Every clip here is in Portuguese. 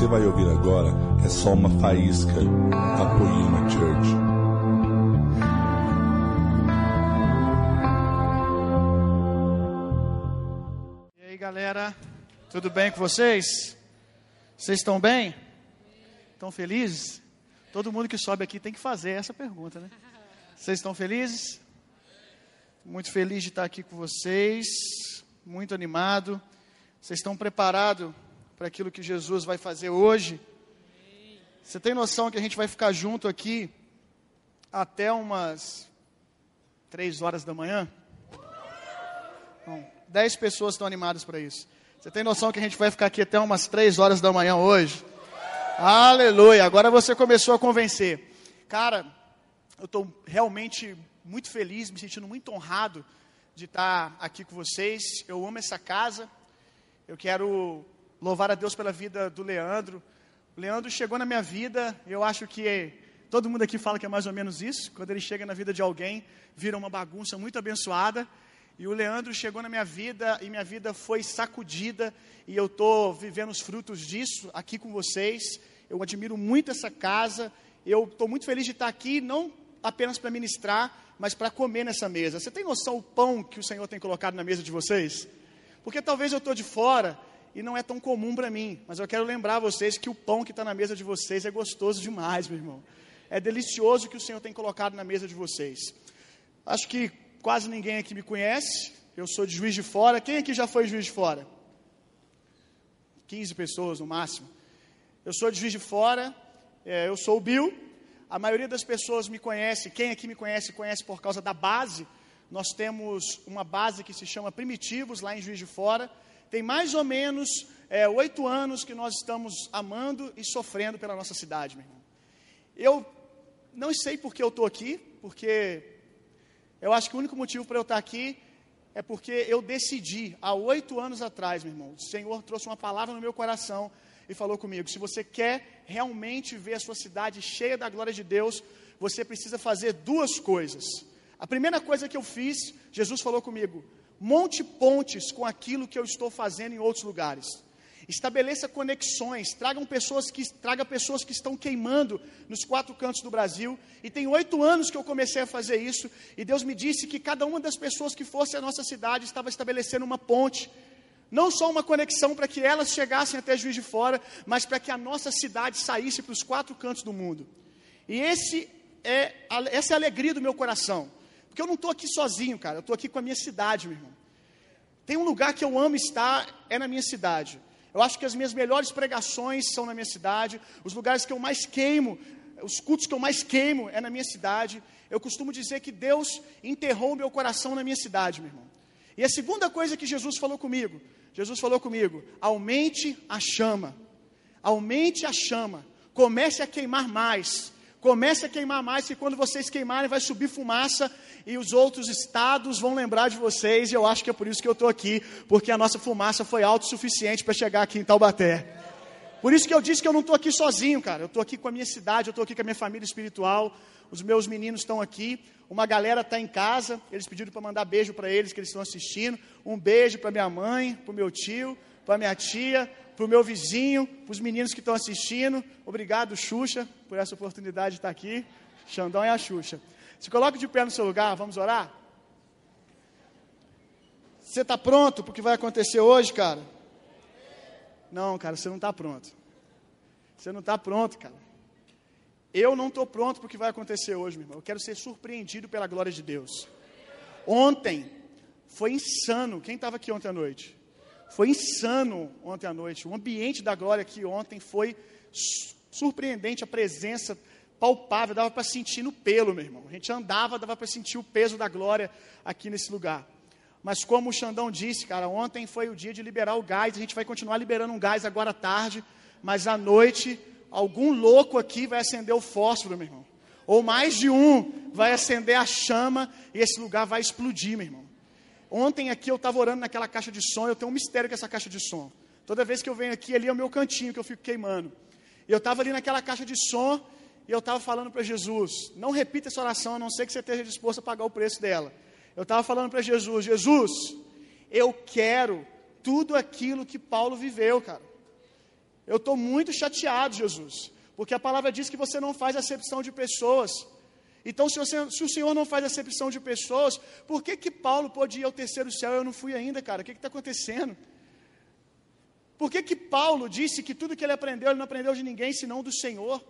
você vai ouvir agora é só uma faísca da Poema Church. E aí, galera, tudo bem com vocês? Vocês estão bem? Estão felizes? Todo mundo que sobe aqui tem que fazer essa pergunta, né? Vocês estão felizes? Muito feliz de estar aqui com vocês, muito animado. Vocês estão preparados para aquilo que Jesus vai fazer hoje? Você tem noção que a gente vai ficar junto aqui até umas três horas da manhã? Bom, dez pessoas estão animadas para isso. Você tem noção que a gente vai ficar aqui até umas três horas da manhã hoje? Aleluia! Agora você começou a convencer. Cara, eu estou realmente muito feliz, me sentindo muito honrado de estar aqui com vocês. Eu amo essa casa. Eu quero louvar a Deus pela vida do Leandro. O Leandro chegou na minha vida, eu acho que todo mundo aqui fala que é mais ou menos isso. Quando ele chega na vida de alguém, vira uma bagunça muito abençoada. E o Leandro chegou na minha vida e minha vida foi sacudida e eu estou vivendo os frutos disso aqui com vocês. Eu admiro muito essa casa. Eu estou muito feliz de estar aqui, não apenas para ministrar, mas para comer nessa mesa. Você tem noção o pão que o Senhor tem colocado na mesa de vocês? Porque talvez eu estou de fora e não é tão comum para mim, mas eu quero lembrar vocês que o pão que está na mesa de vocês é gostoso demais, meu irmão. É delicioso o que o Senhor tem colocado na mesa de vocês. Acho que quase ninguém aqui me conhece. Eu sou de Juiz de Fora. Quem aqui já foi Juiz de Fora? 15 pessoas no máximo. Eu sou de Juiz de Fora. É, eu sou o Bill. A maioria das pessoas me conhece. Quem aqui me conhece, conhece por causa da base. Nós temos uma base que se chama Primitivos, lá em Juiz de Fora. Tem mais ou menos é, oito anos que nós estamos amando e sofrendo pela nossa cidade, meu irmão. Eu não sei por que eu estou aqui, porque eu acho que o único motivo para eu estar aqui é porque eu decidi, há oito anos atrás, meu irmão, o Senhor trouxe uma palavra no meu coração e falou comigo: se você quer realmente ver a sua cidade cheia da glória de Deus, você precisa fazer duas coisas. A primeira coisa que eu fiz, Jesus falou comigo: monte pontes com aquilo que eu estou fazendo em outros lugares. Estabeleça conexões, tragam pessoas que, traga pessoas que estão queimando nos quatro cantos do Brasil. E tem oito anos que eu comecei a fazer isso, e Deus me disse que cada uma das pessoas que fosse à nossa cidade estava estabelecendo uma ponte. Não só uma conexão para que elas chegassem até Juiz de Fora, mas para que a nossa cidade saísse para os quatro cantos do mundo. E esse é, essa é a alegria do meu coração. Porque eu não estou aqui sozinho, cara. Eu estou aqui com a minha cidade, meu irmão. Tem um lugar que eu amo estar, é na minha cidade. Eu acho que as minhas melhores pregações são na minha cidade. Os lugares que eu mais queimo, os cultos que eu mais queimo é na minha cidade. Eu costumo dizer que Deus enterrou o meu coração na minha cidade, meu irmão. E a segunda coisa que Jesus falou comigo, Jesus falou comigo: aumente a chama, aumente a chama, comece a queimar mais, Comece a queimar mais, que quando vocês queimarem vai subir fumaça e os outros estados vão lembrar de vocês. E eu acho que é por isso que eu estou aqui, porque a nossa fumaça foi autossuficiente para chegar aqui em Taubaté. Por isso que eu disse que eu não estou aqui sozinho, cara. Eu estou aqui com a minha cidade, eu estou aqui com a minha família espiritual. Os meus meninos estão aqui. Uma galera está em casa. Eles pediram para mandar beijo para eles que eles estão assistindo. Um beijo para minha mãe, para o meu tio, para minha tia, para o meu vizinho, para os meninos que estão assistindo. Obrigado, Xuxa, por essa oportunidade de estar aqui. Xandão e a Xuxa. Se coloque de pé no seu lugar, vamos orar? Você está pronto para o que vai acontecer hoje, cara? Não, cara, você não está pronto. Você não está pronto, cara. Eu não estou pronto para o que vai acontecer hoje, meu irmão. Eu quero ser surpreendido pela glória de Deus. Ontem foi insano. Quem estava aqui ontem à noite? Foi insano ontem à noite. O ambiente da glória aqui ontem foi surpreendente, a presença palpável, dava para sentir no pelo, meu irmão. A gente andava, dava para sentir o peso da glória aqui nesse lugar. Mas como o Xandão disse, cara, ontem foi o dia de liberar o gás, a gente vai continuar liberando um gás agora à tarde, mas à noite, algum louco aqui vai acender o fósforo, meu irmão. Ou mais de um vai acender a chama e esse lugar vai explodir, meu irmão. Ontem aqui eu estava orando naquela caixa de som, eu tenho um mistério com essa caixa de som. Toda vez que eu venho aqui, ali é o meu cantinho que eu fico queimando. E eu estava ali naquela caixa de som e eu estava falando para Jesus: não repita essa oração a não ser que você esteja disposto a pagar o preço dela. Eu estava falando para Jesus: Jesus, eu quero tudo aquilo que Paulo viveu, cara. Eu estou muito chateado, Jesus, porque a palavra diz que você não faz acepção de pessoas. Então, se, você, se, o Senhor não faz acepção de pessoas, por que que Paulo pôde ir ao terceiro céu e eu não fui ainda, cara? O que está acontecendo? Por que que Paulo disse que tudo que ele aprendeu, ele não aprendeu de ninguém, senão do Senhor?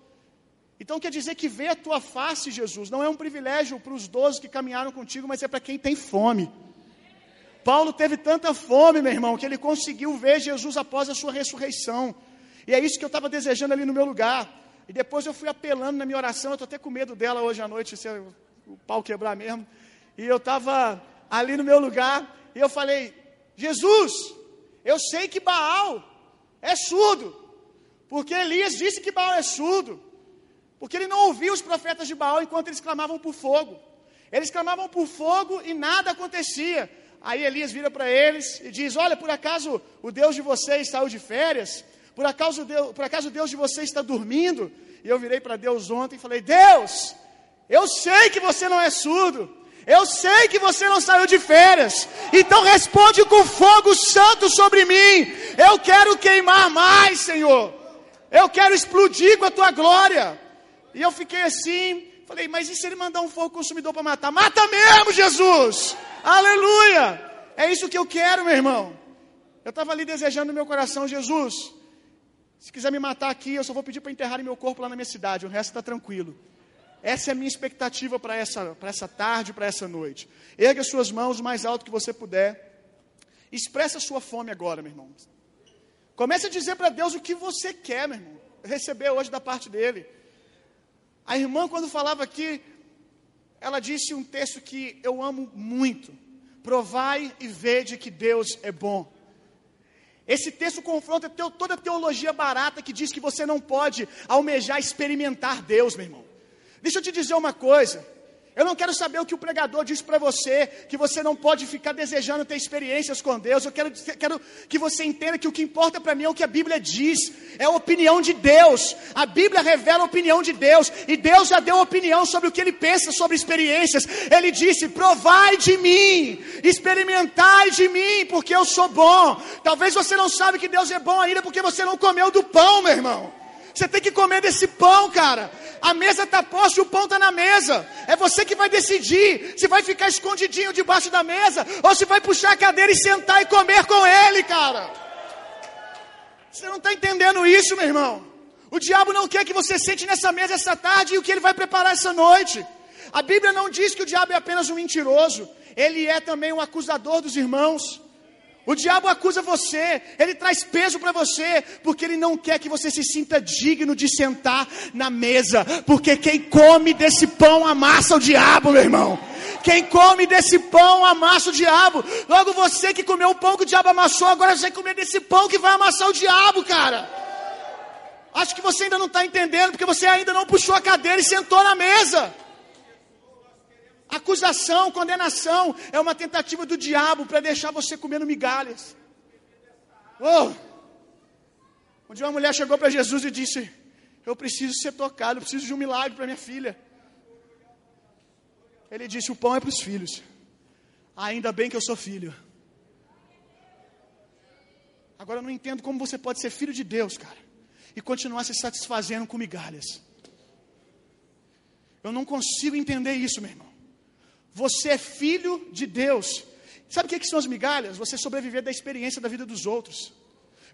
Então quer dizer que ver a tua face, Jesus, não é um privilégio para os doze que caminharam contigo, mas é para quem tem fome. Paulo teve tanta fome, meu irmão, que ele conseguiu ver Jesus após a sua ressurreição. E é isso que eu estava desejando ali no meu lugar. E depois eu fui apelando na minha oração, eu estou até com medo dela hoje à noite, se o pau quebrar mesmo. E eu estava ali no meu lugar, e eu falei: Jesus, eu sei que Baal é surdo, porque Elias disse que Baal é surdo, porque ele não ouviu os profetas de Baal enquanto eles clamavam por fogo. Eles clamavam por fogo e nada acontecia. Aí Elias vira para eles e diz: Olha, por acaso o Deus de vocês saiu de férias? Por acaso, Deus, por acaso Deus de vocês está dormindo? E eu virei para Deus ontem e falei: Deus, eu sei que você não é surdo. Eu sei que você não saiu de férias. Então responde com fogo santo sobre mim. Eu quero queimar mais, Senhor. Eu quero explodir com a tua glória. E eu fiquei assim, falei, mas e se ele mandar um fogo consumidor para matar? Mata mesmo, Jesus! Aleluia! É isso que eu quero, meu irmão. Eu estava ali desejando no meu coração, Jesus. Se quiser me matar aqui, eu só vou pedir para enterrar meu corpo lá na minha cidade, o resto está tranquilo. Essa é a minha expectativa para essa, essa tarde, para essa noite. Erga suas mãos o mais alto que você puder. Expressa a sua fome agora, meu irmão. Comece a dizer para Deus o que você quer, meu irmão. Receber hoje da parte dele. A irmã, quando falava aqui, ela disse um texto que eu amo muito: Provai e vede que Deus é bom. Esse texto confronta toda a teologia barata que diz que você não pode almejar experimentar Deus, meu irmão. Deixa eu te dizer uma coisa. Eu não quero saber o que o pregador diz para você, que você não pode ficar desejando ter experiências com Deus. Eu quero, quero que você entenda que o que importa para mim é o que a Bíblia diz, é a opinião de Deus. A Bíblia revela a opinião de Deus, e Deus já deu opinião sobre o que ele pensa sobre experiências. Ele disse: provai de mim, experimentai de mim, porque eu sou bom. Talvez você não sabe que Deus é bom ainda porque você não comeu do pão, meu irmão. Você tem que comer desse pão, cara. A mesa está posta e o pão está na mesa. É você que vai decidir se vai ficar escondidinho debaixo da mesa ou se vai puxar a cadeira e sentar e comer com ele, cara. Você não está entendendo isso, meu irmão. O diabo não quer que você sente nessa mesa essa tarde e o que ele vai preparar essa noite. A Bíblia não diz que o diabo é apenas um mentiroso, ele é também um acusador dos irmãos. O diabo acusa você, ele traz peso para você, porque ele não quer que você se sinta digno de sentar na mesa, porque quem come desse pão amassa o diabo, meu irmão. Quem come desse pão amassa o diabo. Logo você que comeu o pão que o diabo amassou, agora você vai comer desse pão que vai amassar o diabo, cara. Acho que você ainda não está entendendo, porque você ainda não puxou a cadeira e sentou na mesa. Acusação, condenação é uma tentativa do diabo para deixar você comendo migalhas. Oh! Dia uma mulher chegou para Jesus e disse: Eu preciso ser tocado, eu preciso de um milagre para minha filha. Ele disse: O pão é para os filhos. Ainda bem que eu sou filho. Agora eu não entendo como você pode ser filho de Deus, cara, e continuar se satisfazendo com migalhas. Eu não consigo entender isso, meu irmão. Você é filho de Deus. Sabe o que são as migalhas? Você sobreviver da experiência da vida dos outros.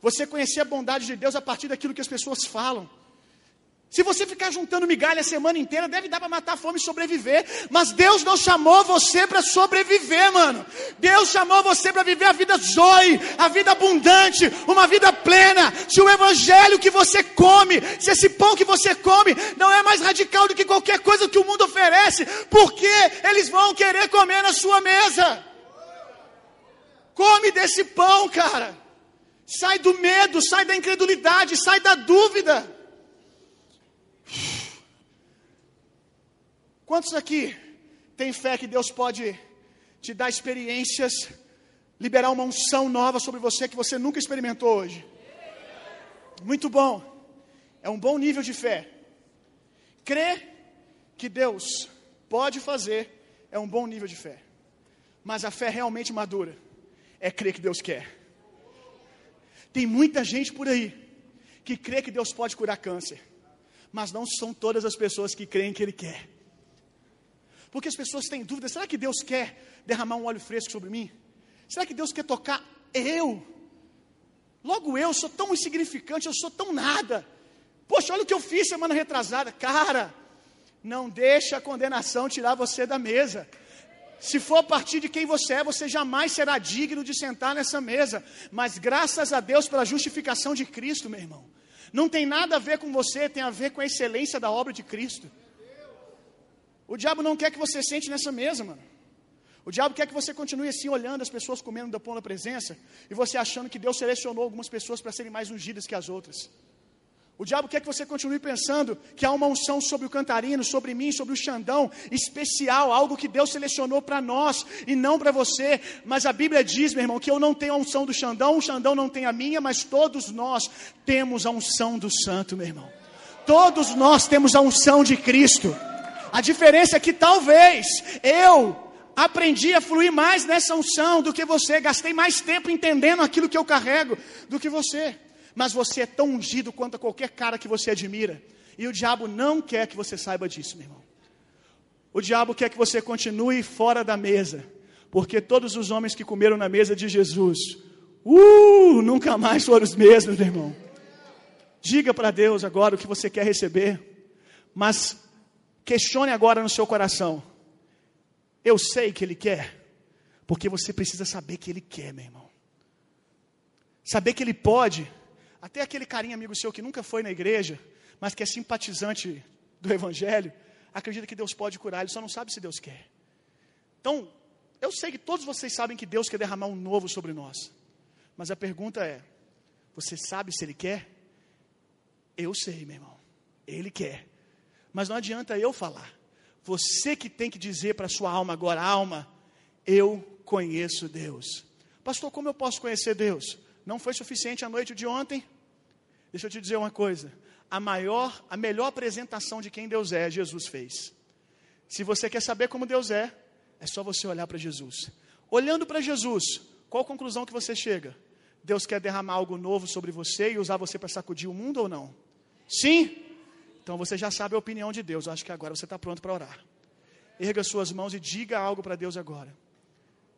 Você conhecer a bondade de Deus a partir daquilo que as pessoas falam. Se você ficar juntando migalha a semana inteira, deve dar para matar a fome e sobreviver. Mas Deus não chamou você para sobreviver, mano. Deus chamou você para viver a vida zoe, a vida abundante, uma vida plena. Se o evangelho que você come, se esse pão que você come não é mais radical do que qualquer coisa que o mundo oferece, por que eles vão querer comer na sua mesa? Come desse pão, cara. Sai do medo, sai da incredulidade, sai da dúvida. Quantos aqui têm fé que Deus pode te dar experiências, liberar uma unção nova sobre você que você nunca experimentou hoje? Muito bom. É um bom nível de fé. Crer que Deus pode fazer é um bom nível de fé. Mas a fé realmente madura é crer que Deus quer. Tem muita gente por aí que crê que Deus pode curar câncer, mas não são todas as pessoas que creem que Ele quer. Porque as pessoas têm dúvidas: será que Deus quer derramar um óleo fresco sobre mim? Será que Deus quer tocar eu? Logo eu sou tão insignificante, eu sou tão nada. Poxa, olha o que eu fiz semana retrasada. Cara, não deixa a condenação tirar você da mesa. Se for a partir de quem você é, você jamais será digno de sentar nessa mesa. Mas graças a Deus pela justificação de Cristo, meu irmão. Não tem nada a ver com você, tem a ver com a excelência da obra de Cristo. O diabo não quer que você sente nessa mesa, mano. O diabo quer que você continue assim, olhando as pessoas comendo da pão da presença, e você achando que Deus selecionou algumas pessoas para serem mais ungidas que as outras. O diabo quer que você continue pensando que há uma unção sobre o cantarino, sobre mim, sobre o Xandão, especial, algo que Deus selecionou para nós e não para você. Mas a Bíblia diz, meu irmão, que eu não tenho a unção do Xandão, o Xandão não tem a minha, mas todos nós temos a unção do Santo, meu irmão. Todos nós temos a unção de Cristo. A diferença é que talvez eu aprendi a fluir mais nessa unção do que você, gastei mais tempo entendendo aquilo que eu carrego do que você mas você é tão ungido quanto qualquer cara que você admira. E o diabo não quer que você saiba disso, meu irmão. O diabo quer que você continue fora da mesa, porque todos os homens que comeram na mesa de Jesus, uh, nunca mais foram os mesmos, meu irmão. Diga para Deus agora o que você quer receber, mas questione agora no seu coração. Eu sei que Ele quer, porque você precisa saber que Ele quer, meu irmão. Saber que Ele pode até aquele carinha amigo seu que nunca foi na igreja, mas que é simpatizante do Evangelho, acredita que Deus pode curar, ele só não sabe se Deus quer. Então, eu sei que todos vocês sabem que Deus quer derramar um novo sobre nós, mas a pergunta é: você sabe se Ele quer? Eu sei, meu irmão, Ele quer, mas não adianta eu falar, você que tem que dizer para a sua alma agora: alma, eu conheço Deus. Pastor, como eu posso conhecer Deus? Não foi suficiente a noite de ontem? Deixa eu te dizer uma coisa. A maior, a melhor apresentação de quem Deus é, Jesus fez. Se você quer saber como Deus é, é só você olhar para Jesus. Olhando para Jesus, qual conclusão que você chega? Deus quer derramar algo novo sobre você e usar você para sacudir o mundo ou não? Sim? Então você já sabe a opinião de Deus. Eu acho que agora você está pronto para orar. Erga suas mãos e diga algo para Deus agora.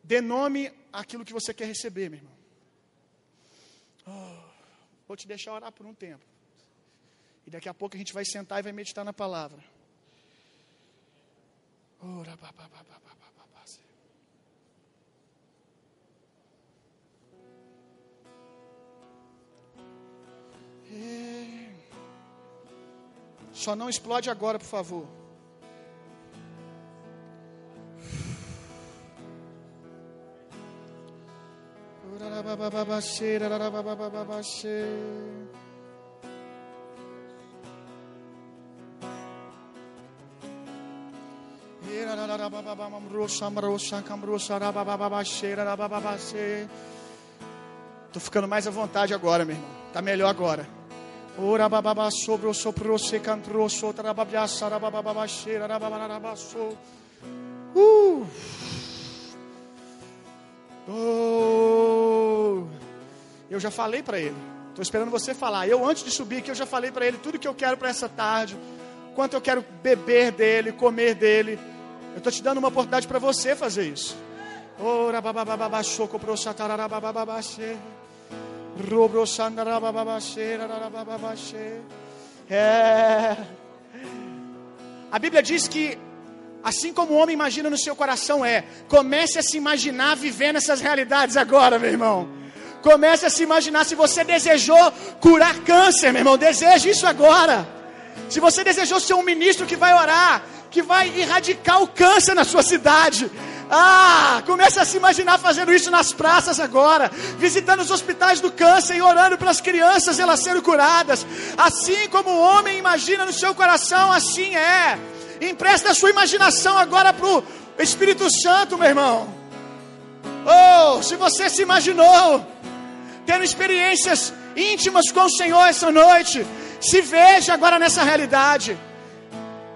Dê nome àquilo que você quer receber, meu irmão. Oh, vou te deixar orar por um tempo. E daqui a pouco a gente vai sentar e vai meditar na palavra. Ora, Só não explode agora, por favor. Tô ficando mais à vontade agora, meu irmão. Tá melhor agora. Ora bababa sobre o sopro se cantrou sotra babiaça bababa cheira bababa Uh. Oh. Eu já falei para ele. Estou esperando você falar. Eu, antes de subir aqui, eu já falei para ele tudo que eu quero para essa tarde. Quanto eu quero beber dele, comer dele. Eu estou te dando uma oportunidade para você fazer isso. Ora babababa choco pro. Robro sandarabababashe. É. A Bíblia diz que Assim como o homem imagina no seu coração é, comece a se imaginar vivendo essas realidades agora, meu irmão. Comece a se imaginar se você desejou curar câncer, meu irmão, deseje isso agora. Se você desejou ser um ministro que vai orar, que vai erradicar o câncer na sua cidade, ah, comece a se imaginar fazendo isso nas praças agora, visitando os hospitais do câncer e orando pelas crianças elas sendo curadas. Assim como o homem imagina no seu coração, assim é. Empresta a sua imaginação agora para o Espírito Santo, meu irmão. Oh, se você se imaginou tendo experiências íntimas com o Senhor essa noite, se veja agora nessa realidade.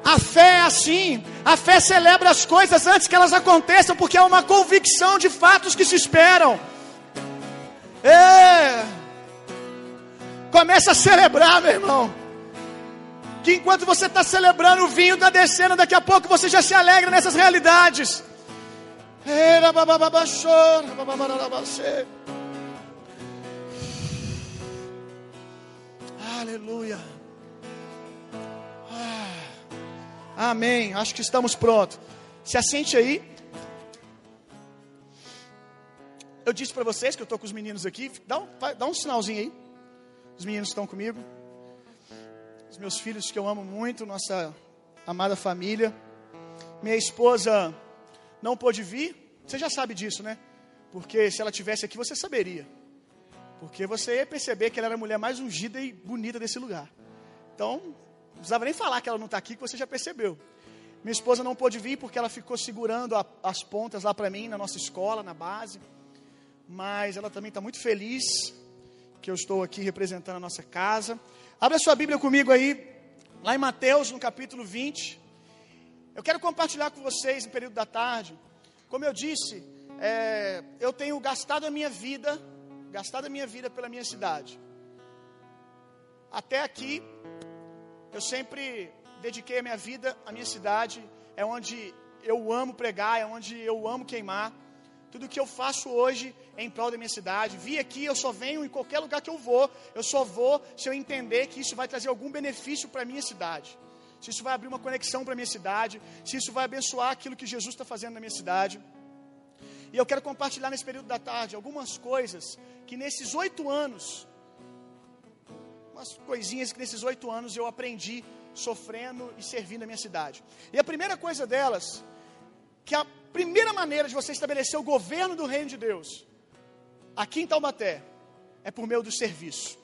A fé é assim, a fé celebra as coisas antes que elas aconteçam, porque é uma convicção de fatos que se esperam. É. Comece a celebrar, meu irmão. Que enquanto você está celebrando, o vinho está descendo, daqui a pouco você já se alegra nessas realidades. Aleluia. Amém. Acho que estamos prontos. Se assente aí. Eu disse para vocês que eu estou com os meninos aqui. Dá um, dá um sinalzinho aí. Os meninos estão comigo. Os meus filhos que eu amo muito, nossa amada família. Minha esposa não pôde vir. Você já sabe disso, né? Porque se ela tivesse aqui, você saberia. Porque você ia perceber que ela era a mulher mais ungida e bonita desse lugar. Então, precisava nem falar que ela não está aqui, que você já percebeu. Minha esposa não pôde vir porque ela ficou segurando a, as pontas lá para mim, na nossa escola, na base. Mas ela também está muito feliz que eu estou aqui representando a nossa casa. Abra sua Bíblia comigo aí, lá em Mateus, no capítulo 20. Eu quero compartilhar com vocês, no período da tarde, como eu disse, é, eu tenho gastado a minha vida gastado a minha vida pela minha cidade. Até aqui, eu sempre dediquei a minha vida à minha cidade, é onde eu amo pregar, é onde eu amo queimar. Tudo que eu faço hoje é em prol da minha cidade. Vi aqui, eu só venho em qualquer lugar que eu vou. Eu só vou se eu entender que isso vai trazer algum benefício para a minha cidade. Se isso vai abrir uma conexão para a minha cidade. Se isso vai abençoar aquilo que Jesus está fazendo na minha cidade. E eu quero compartilhar nesse período da tarde algumas coisas que nesses oito anos, umas coisinhas que nesses oito anos eu aprendi sofrendo e servindo a minha cidade. E a primeira coisa delas, que a primeira maneira de você estabelecer o governo do reino de Deus, aqui em Taubaté, é por meio do serviço.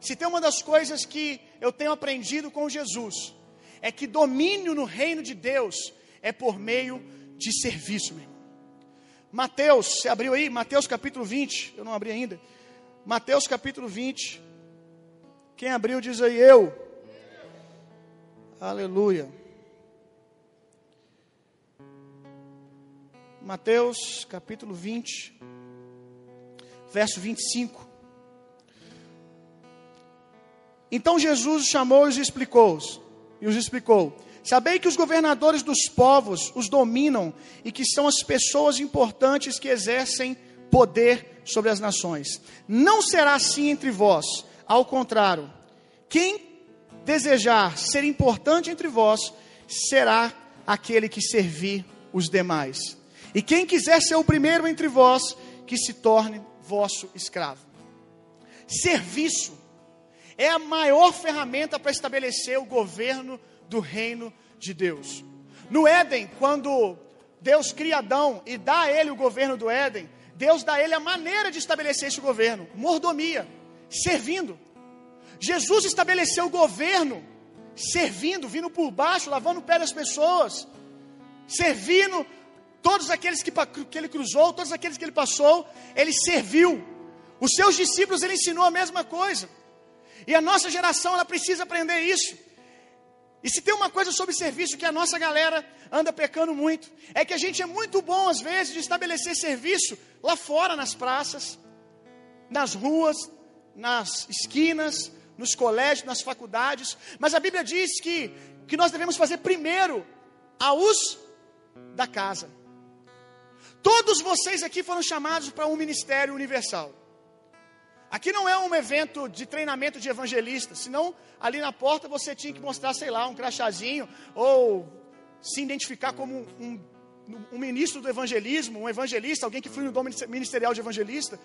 Se tem uma das coisas que eu tenho aprendido com Jesus, é que domínio no reino de Deus é por meio de serviço, meu irmão. Mateus, você abriu aí? Mateus capítulo 20. Eu não abri ainda. Mateus capítulo 20. Quem abriu diz aí eu. Aleluia. Mateus capítulo 20, verso 25. Então Jesus chamou-os e explicou-os, e os explicou: Sabei que os governadores dos povos os dominam e que são as pessoas importantes que exercem poder sobre as nações. Não será assim entre vós, ao contrário, quem desejar ser importante entre vós será aquele que servir os demais. E quem quiser ser o primeiro entre vós, que se torne vosso escravo. Serviço é a maior ferramenta para estabelecer o governo do reino de Deus. No Éden, quando Deus cria Adão e dá a ele o governo do Éden, Deus dá a ele a maneira de estabelecer esse governo, mordomia, servindo. Jesus estabeleceu o governo servindo, vindo por baixo, lavando o pé das pessoas, servindo todos aqueles que, que ele cruzou, todos aqueles que ele passou, ele serviu. Os seus discípulos ele ensinou a mesma coisa. E a nossa geração ela precisa aprender isso. E se tem uma coisa sobre serviço que a nossa galera anda pecando muito, é que a gente é muito bom, às vezes, de estabelecer serviço lá fora, nas praças, nas ruas, nas esquinas, nos colégios, nas faculdades, mas a Bíblia diz que, que nós devemos fazer primeiro aos da casa. Todos vocês aqui foram chamados para um ministério universal. Aqui não é um evento de treinamento de evangelista, senão ali na porta você tinha que mostrar, sei lá, um crachazinho ou se identificar como um, um ministro do evangelismo, um evangelista, alguém que foi no dom ministerial de evangelista.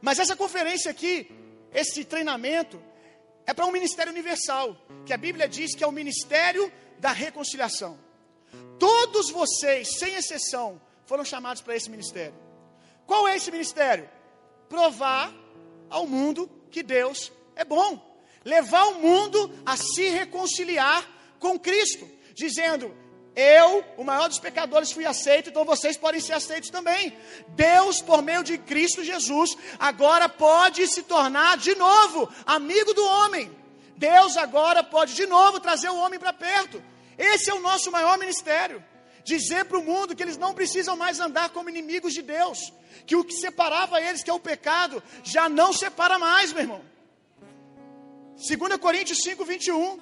Mas essa conferência aqui, esse treinamento, é para um ministério universal, que a Bíblia diz que é o ministério da reconciliação. Todos vocês, sem exceção, foram chamados para esse ministério. Qual é esse ministério? Provar ao mundo que Deus é bom. Levar o mundo a se reconciliar com Cristo, dizendo: Eu, o maior dos pecadores, fui aceito, então vocês podem ser aceitos também. Deus, por meio de Cristo Jesus, agora pode se tornar de novo amigo do homem. Deus agora pode de novo trazer o homem para perto. Esse é o nosso maior ministério. Dizer para o mundo que eles não precisam mais andar como inimigos de Deus, que o que separava eles, que é o pecado, já não separa mais, meu irmão. 2 Coríntios 5, 21.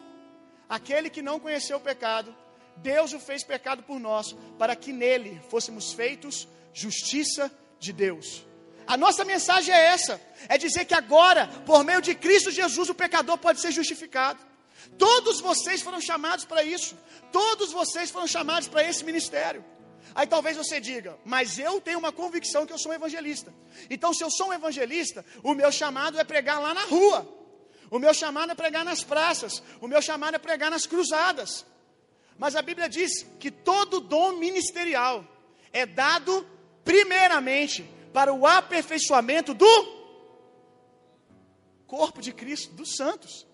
Aquele que não conheceu o pecado, Deus o fez pecado por nós, para que nele fôssemos feitos justiça de Deus. A nossa mensagem é essa: é dizer que agora, por meio de Cristo Jesus, o pecador pode ser justificado. Todos vocês foram chamados para isso. Todos vocês foram chamados para esse ministério. Aí talvez você diga, mas eu tenho uma convicção que eu sou um evangelista. Então, se eu sou um evangelista, o meu chamado é pregar lá na rua. O meu chamado é pregar nas praças. O meu chamado é pregar nas cruzadas. Mas a Bíblia diz que todo dom ministerial é dado primeiramente para o aperfeiçoamento do corpo de Cristo, dos santos.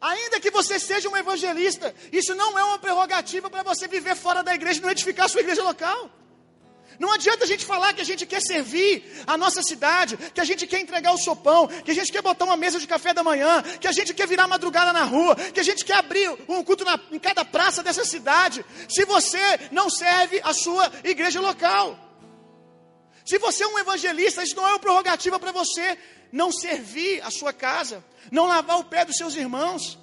Ainda que você seja um evangelista, isso não é uma prerrogativa para você viver fora da igreja e não edificar a sua igreja local. Não adianta a gente falar que a gente quer servir a nossa cidade, que a gente quer entregar o sopão, que a gente quer botar uma mesa de café da manhã, que a gente quer virar madrugada na rua, que a gente quer abrir um culto na, em cada praça dessa cidade, se você não serve a sua igreja local. Se você é um evangelista, isso não é uma prerrogativa para você não servir a sua casa, não lavar o pé dos seus irmãos.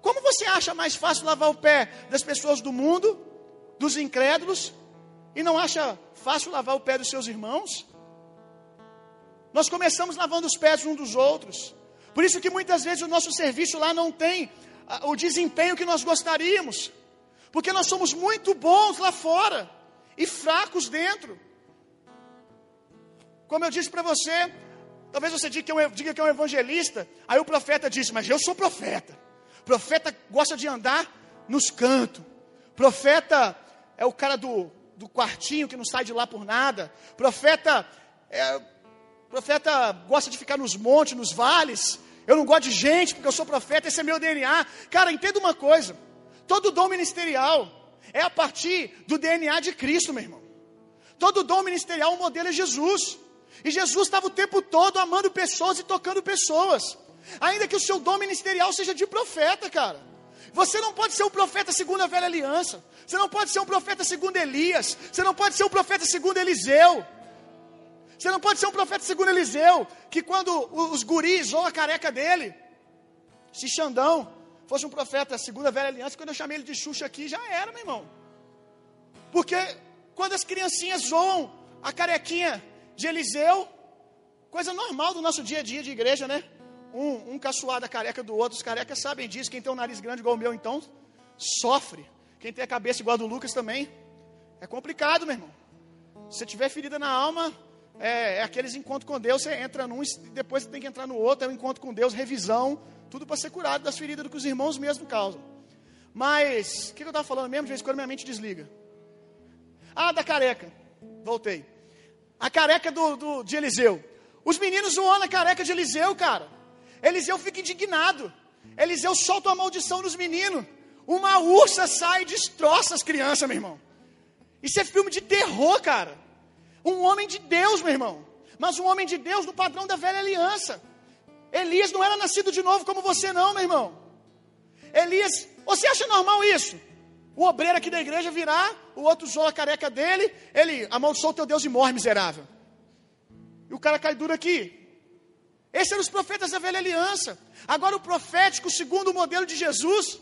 Como você acha mais fácil lavar o pé das pessoas do mundo, dos incrédulos, e não acha fácil lavar o pé dos seus irmãos? Nós começamos lavando os pés uns dos outros. Por isso que muitas vezes o nosso serviço lá não tem o desempenho que nós gostaríamos. Porque nós somos muito bons lá fora e fracos dentro. Como eu disse para você, talvez você diga que, é um, diga que é um evangelista, aí o profeta disse, mas eu sou profeta. Profeta gosta de andar nos cantos. Profeta é o cara do, do quartinho que não sai de lá por nada. Profeta é, profeta gosta de ficar nos montes, nos vales. Eu não gosto de gente porque eu sou profeta, esse é meu DNA. Cara, entenda uma coisa: todo dom ministerial é a partir do DNA de Cristo, meu irmão. Todo dom ministerial, o modelo é Jesus. E Jesus estava o tempo todo amando pessoas e tocando pessoas. Ainda que o seu dom ministerial seja de profeta, cara. Você não pode ser um profeta segundo a velha aliança. Você não pode ser um profeta segundo Elias. Você não pode ser um profeta segundo Eliseu. Você não pode ser um profeta segundo Eliseu, que quando os guris ou a careca dele, se Xandão fosse um profeta segundo a velha aliança, quando eu chamei ele de Xuxa aqui, já era, meu irmão. Porque quando as criancinhas zoam a carequinha de Eliseu, coisa normal do nosso dia a dia de igreja, né? Um, um caçoar da careca do outro, os carecas sabem disso. Quem tem um nariz grande igual o meu, então, sofre. Quem tem a cabeça igual a do Lucas também. É complicado, meu irmão. Se tiver ferida na alma, é, é, aqueles encontros com Deus, você entra num e depois você tem que entrar no outro, é um encontro com Deus, revisão, tudo para ser curado das feridas que os irmãos mesmo causam. Mas, o que, que eu estava falando mesmo? De vez em quando minha mente desliga. Ah, da careca. Voltei. A careca do, do, de Eliseu. Os meninos zoando a careca de Eliseu, cara. Eliseu fica indignado. Eliseu solta uma maldição nos meninos. Uma ursa sai e destroça as crianças, meu irmão. Isso é filme de terror, cara. Um homem de Deus, meu irmão. Mas um homem de Deus no padrão da velha aliança. Elias não era nascido de novo como você, não, meu irmão. Elias, você acha normal isso? O obreiro aqui da igreja virar, o outro zoa a careca dele, ele amaldiçoa o teu Deus e morre miserável. E o cara cai duro aqui. Esses eram os profetas da velha aliança. Agora o profético, segundo o modelo de Jesus.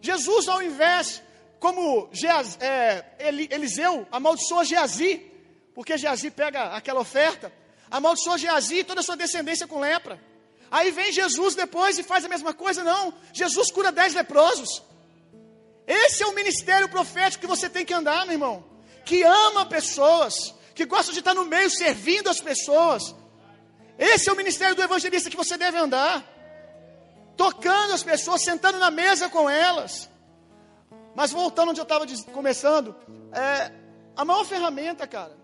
Jesus, ao invés, como Geaz, é, Eliseu amaldiçoa Geazi, porque Geazi pega aquela oferta, amaldiçoa Geazi e toda a sua descendência com lepra. Aí vem Jesus depois e faz a mesma coisa, não. Jesus cura dez leprosos. Esse é o ministério profético que você tem que andar, meu irmão. Que ama pessoas, que gosta de estar no meio servindo as pessoas. Esse é o ministério do evangelista que você deve andar. Tocando as pessoas, sentando na mesa com elas. Mas voltando onde eu estava começando, é, a maior ferramenta, cara,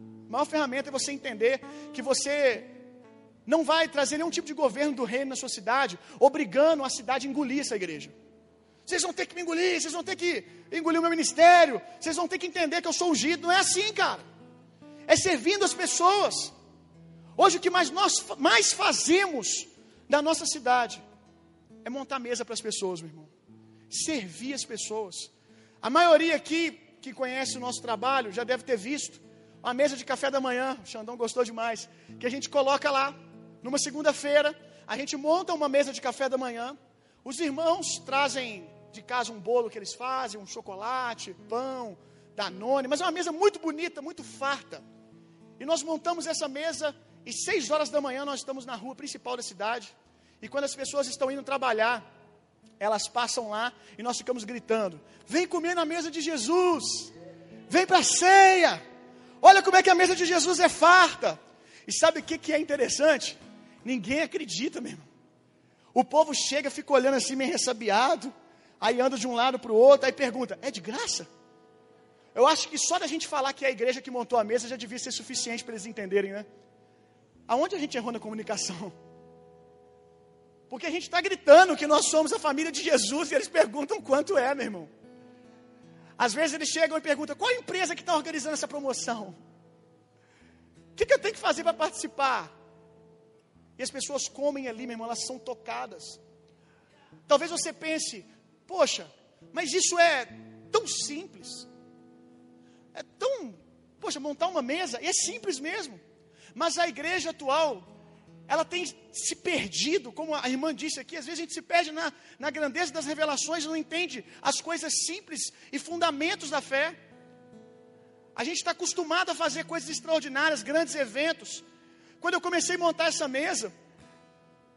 a maior ferramenta é você entender que você não vai trazer nenhum tipo de governo do reino na sua cidade, obrigando a cidade a engolir essa igreja. Vocês vão ter que me engolir, vocês vão ter que engolir o meu ministério, vocês vão ter que entender que eu sou ungido. Não é assim, cara. É servindo as pessoas. Hoje o que mais nós mais fazemos na nossa cidade é montar mesa para as pessoas, meu irmão. Servir as pessoas. A maioria aqui que conhece o nosso trabalho já deve ter visto a mesa de café da manhã. O Xandão gostou demais. Que a gente coloca lá numa segunda-feira a gente monta uma mesa de café da manhã. Os irmãos trazem de casa um bolo que eles fazem, um chocolate, pão, danone, mas é uma mesa muito bonita, muito farta. E nós montamos essa mesa e seis horas da manhã nós estamos na rua principal da cidade. E quando as pessoas estão indo trabalhar, elas passam lá e nós ficamos gritando: Vem comer na mesa de Jesus, vem para a ceia. Olha como é que a mesa de Jesus é farta. E sabe o que, que é interessante? Ninguém acredita mesmo. O povo chega, fica olhando assim, meio ressabiado, aí anda de um lado para o outro, aí pergunta: É de graça? Eu acho que só da gente falar que é a igreja que montou a mesa já devia ser suficiente para eles entenderem, né? Aonde a gente errou na comunicação? Porque a gente está gritando que nós somos a família de Jesus e eles perguntam quanto é, meu irmão. Às vezes eles chegam e perguntam: qual empresa que está organizando essa promoção? O que, que eu tenho que fazer para participar? E as pessoas comem ali, meu irmão, elas são tocadas. Talvez você pense: poxa, mas isso é tão simples. É tão. Poxa, montar uma mesa, é simples mesmo. Mas a igreja atual, ela tem se perdido, como a irmã disse aqui, às vezes a gente se perde na, na grandeza das revelações, não entende as coisas simples e fundamentos da fé. A gente está acostumado a fazer coisas extraordinárias, grandes eventos. Quando eu comecei a montar essa mesa,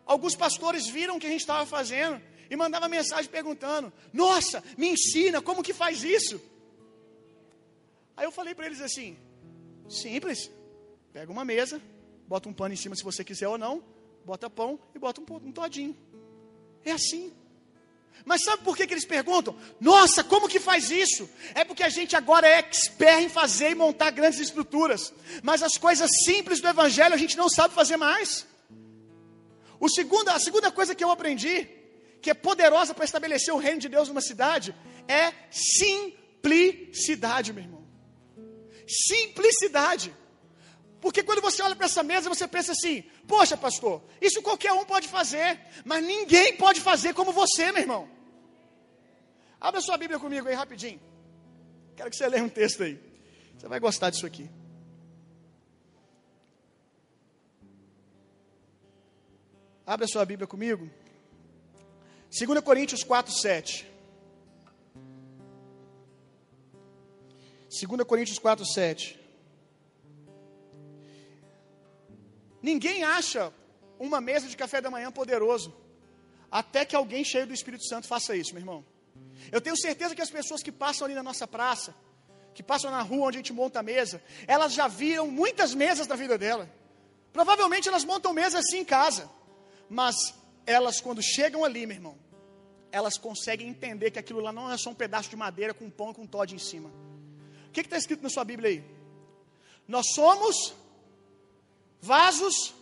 alguns pastores viram o que a gente estava fazendo e mandavam mensagem perguntando: Nossa, me ensina, como que faz isso? Aí eu falei para eles assim: Simples, pega uma mesa, bota um pano em cima se você quiser ou não, bota pão e bota um, um todinho. É assim. Mas sabe por que, que eles perguntam? Nossa, como que faz isso? É porque a gente agora é expert em fazer e montar grandes estruturas. Mas as coisas simples do Evangelho a gente não sabe fazer mais. O segundo, a segunda coisa que eu aprendi, que é poderosa para estabelecer o reino de Deus numa cidade, é simplicidade, meu irmão. Simplicidade. Porque quando você olha para essa mesa, você pensa assim: poxa, pastor, isso qualquer um pode fazer, mas ninguém pode fazer como você, meu irmão. Abra sua Bíblia comigo aí rapidinho. Quero que você leia um texto aí. Você vai gostar disso aqui. Abra sua Bíblia comigo. 2 Coríntios 4, 7. 2 Coríntios 4, 7. Ninguém acha uma mesa de café da manhã poderoso, até que alguém cheio do Espírito Santo faça isso, meu irmão. Eu tenho certeza que as pessoas que passam ali na nossa praça, que passam na rua onde a gente monta a mesa, elas já viram muitas mesas na vida dela. Provavelmente elas montam mesa assim em casa, mas elas, quando chegam ali, meu irmão, elas conseguem entender que aquilo lá não é só um pedaço de madeira com pão e com Todd em cima. O que está escrito na sua Bíblia aí? Nós somos Vasos,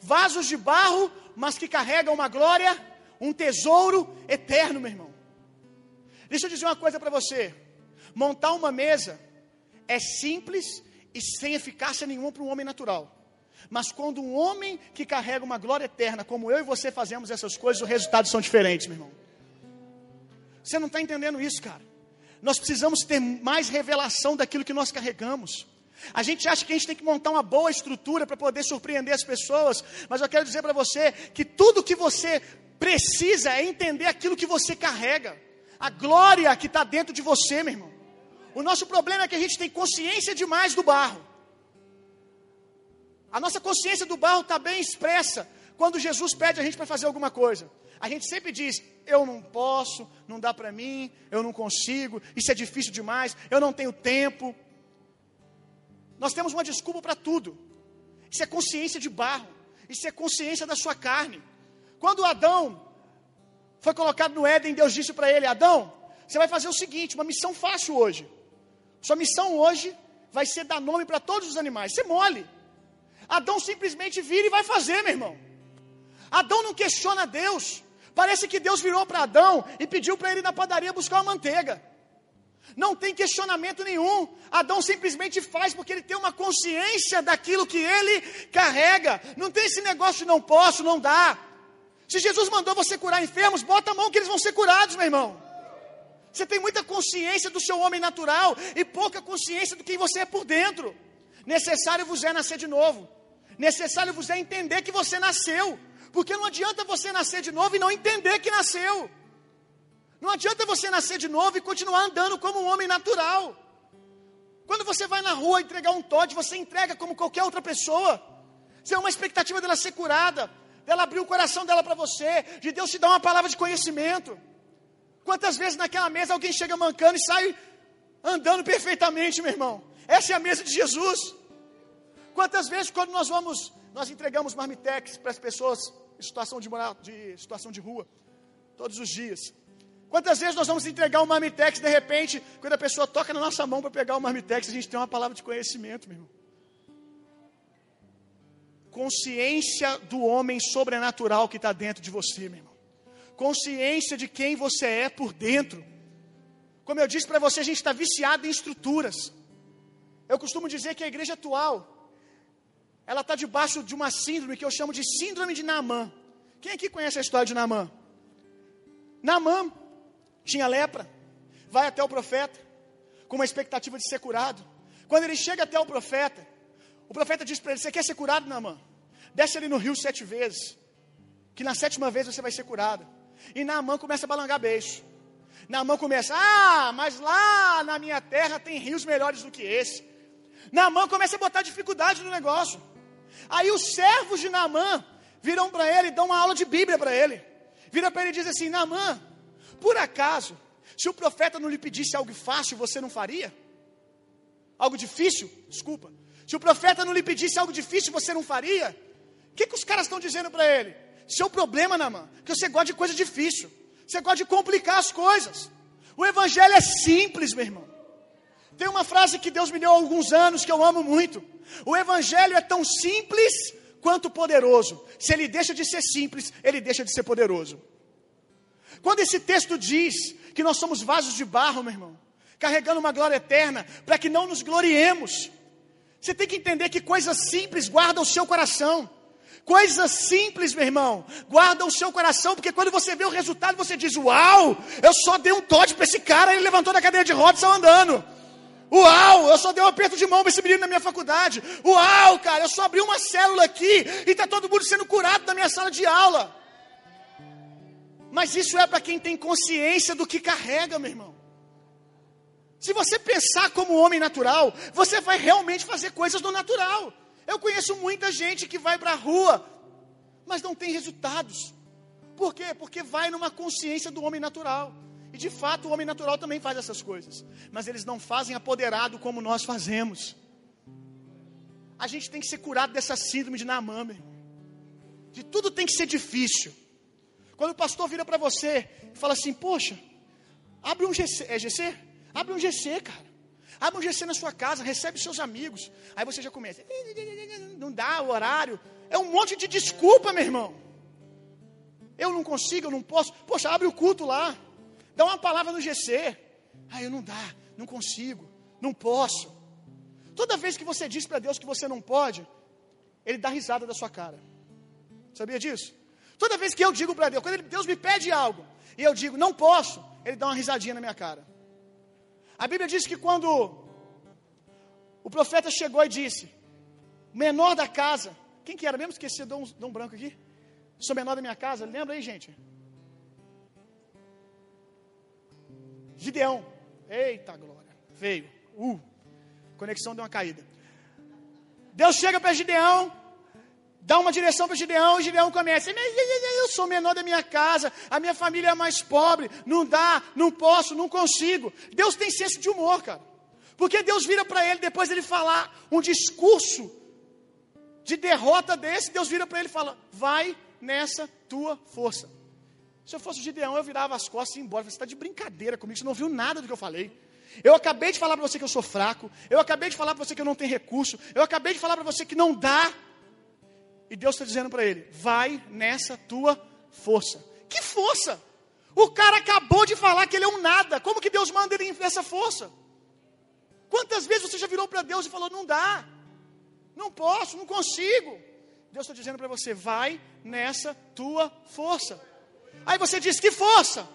vasos de barro, mas que carregam uma glória, um tesouro eterno, meu irmão. Deixa eu dizer uma coisa para você: montar uma mesa é simples e sem eficácia nenhuma para um homem natural. Mas quando um homem que carrega uma glória eterna, como eu e você fazemos essas coisas, os resultados são diferentes, meu irmão. Você não está entendendo isso, cara. Nós precisamos ter mais revelação daquilo que nós carregamos. A gente acha que a gente tem que montar uma boa estrutura para poder surpreender as pessoas, mas eu quero dizer para você que tudo que você precisa é entender aquilo que você carrega, a glória que está dentro de você, meu irmão. O nosso problema é que a gente tem consciência demais do barro. A nossa consciência do barro está bem expressa quando Jesus pede a gente para fazer alguma coisa. A gente sempre diz: eu não posso, não dá para mim, eu não consigo, isso é difícil demais, eu não tenho tempo. Nós temos uma desculpa para tudo. Isso é consciência de barro. Isso é consciência da sua carne. Quando Adão foi colocado no Éden, Deus disse para ele: Adão, você vai fazer o seguinte, uma missão fácil hoje. Sua missão hoje vai ser dar nome para todos os animais. Você mole. Adão simplesmente vira e vai fazer, meu irmão. Adão não questiona Deus. Parece que Deus virou para Adão e pediu para ele ir na padaria buscar uma manteiga. Não tem questionamento nenhum. Adão simplesmente faz porque ele tem uma consciência daquilo que ele carrega. Não tem esse negócio não posso, não dá. Se Jesus mandou você curar enfermos, bota a mão que eles vão ser curados, meu irmão. Você tem muita consciência do seu homem natural e pouca consciência do que você é por dentro. Necessário vos é nascer de novo. Necessário vos é entender que você nasceu. Porque não adianta você nascer de novo e não entender que nasceu. Não adianta você nascer de novo e continuar andando como um homem natural. Quando você vai na rua entregar um Todd, você entrega como qualquer outra pessoa. Você é uma expectativa dela ser curada, dela abrir o coração dela para você, de Deus te dar uma palavra de conhecimento. Quantas vezes naquela mesa alguém chega mancando e sai andando perfeitamente, meu irmão? Essa é a mesa de Jesus. Quantas vezes quando nós vamos, nós entregamos marmitex para as pessoas em situação de, moral, de situação de rua, todos os dias. Quantas vezes nós vamos entregar um marmitex de repente, quando a pessoa toca na nossa mão para pegar o marmitex, a gente tem uma palavra de conhecimento, meu irmão. Consciência do homem sobrenatural que está dentro de você, meu irmão. Consciência de quem você é por dentro. Como eu disse para você, a gente está viciado em estruturas. Eu costumo dizer que a igreja atual, ela está debaixo de uma síndrome que eu chamo de síndrome de Naamã. Quem aqui conhece a história de Naamã? Naamã tinha lepra, vai até o profeta, com uma expectativa de ser curado. Quando ele chega até o profeta, o profeta diz para ele: Você quer ser curado, Naamã? Desce ali no rio sete vezes, que na sétima vez você vai ser curado. E Naamã começa a balangar beijo. Naamã começa: Ah, mas lá na minha terra tem rios melhores do que esse. Naamã começa a botar dificuldade no negócio. Aí os servos de Naamã viram para ele dão uma aula de Bíblia para ele. Vira para ele e diz assim: Naamã, por acaso, se o profeta não lhe pedisse algo fácil, você não faria? Algo difícil? Desculpa. Se o profeta não lhe pedisse algo difícil, você não faria? O que, que os caras estão dizendo para ele? Seu problema, Namã, que você gosta de coisa difícil. Você gosta de complicar as coisas. O evangelho é simples, meu irmão. Tem uma frase que Deus me deu há alguns anos que eu amo muito. O evangelho é tão simples quanto poderoso. Se ele deixa de ser simples, ele deixa de ser poderoso. Quando esse texto diz que nós somos vasos de barro, meu irmão, carregando uma glória eterna, para que não nos gloriemos, você tem que entender que coisas simples guardam o seu coração. Coisas simples, meu irmão, guardam o seu coração, porque quando você vê o resultado, você diz: Uau, eu só dei um toque para esse cara, ele levantou da cadeira de rodas e saiu andando. Uau, eu só dei um aperto de mão para esse menino na minha faculdade. Uau, cara, eu só abri uma célula aqui e está todo mundo sendo curado na minha sala de aula. Mas isso é para quem tem consciência do que carrega, meu irmão. Se você pensar como homem natural, você vai realmente fazer coisas do natural. Eu conheço muita gente que vai para a rua, mas não tem resultados. Por quê? Porque vai numa consciência do homem natural. E de fato o homem natural também faz essas coisas. Mas eles não fazem apoderado como nós fazemos. A gente tem que ser curado dessa síndrome de Naamã, meu irmão. De tudo tem que ser difícil. Quando o pastor vira para você e fala assim: Poxa, abre um GC. É GC? Abre um GC, cara. Abre um GC na sua casa, recebe seus amigos. Aí você já começa. Não dá o horário. É um monte de desculpa, meu irmão. Eu não consigo, eu não posso. Poxa, abre o culto lá. Dá uma palavra no GC. Aí eu não dá, não consigo, não posso. Toda vez que você diz para Deus que você não pode, Ele dá risada da sua cara. Sabia disso? Toda vez que eu digo para Deus, quando Deus me pede algo, e eu digo, não posso, Ele dá uma risadinha na minha cara. A Bíblia diz que quando o profeta chegou e disse, menor da casa, quem que era mesmo? Esqueci, dá um branco aqui. Sou menor da minha casa, lembra aí, gente? Gideão. Eita glória. Veio. Uh, conexão deu uma caída. Deus chega para Gideão dá uma direção para Gideão, e Gideão começa, eu sou menor da minha casa, a minha família é mais pobre, não dá, não posso, não consigo. Deus tem senso de humor, cara. Porque Deus vira para ele, depois ele falar um discurso de derrota desse, Deus vira para ele e fala: vai nessa tua força. Se eu fosse Gideão, eu virava as costas e ia embora. Você está de brincadeira comigo, você não viu nada do que eu falei. Eu acabei de falar para você que eu sou fraco. Eu acabei de falar para você que eu não tenho recurso. Eu acabei de falar para você que não dá. E Deus está dizendo para ele: vai nessa tua força. Que força? O cara acabou de falar que ele é um nada. Como que Deus manda ele nessa força? Quantas vezes você já virou para Deus e falou: não dá, não posso, não consigo? Deus está dizendo para você: vai nessa tua força. Aí você diz: que força?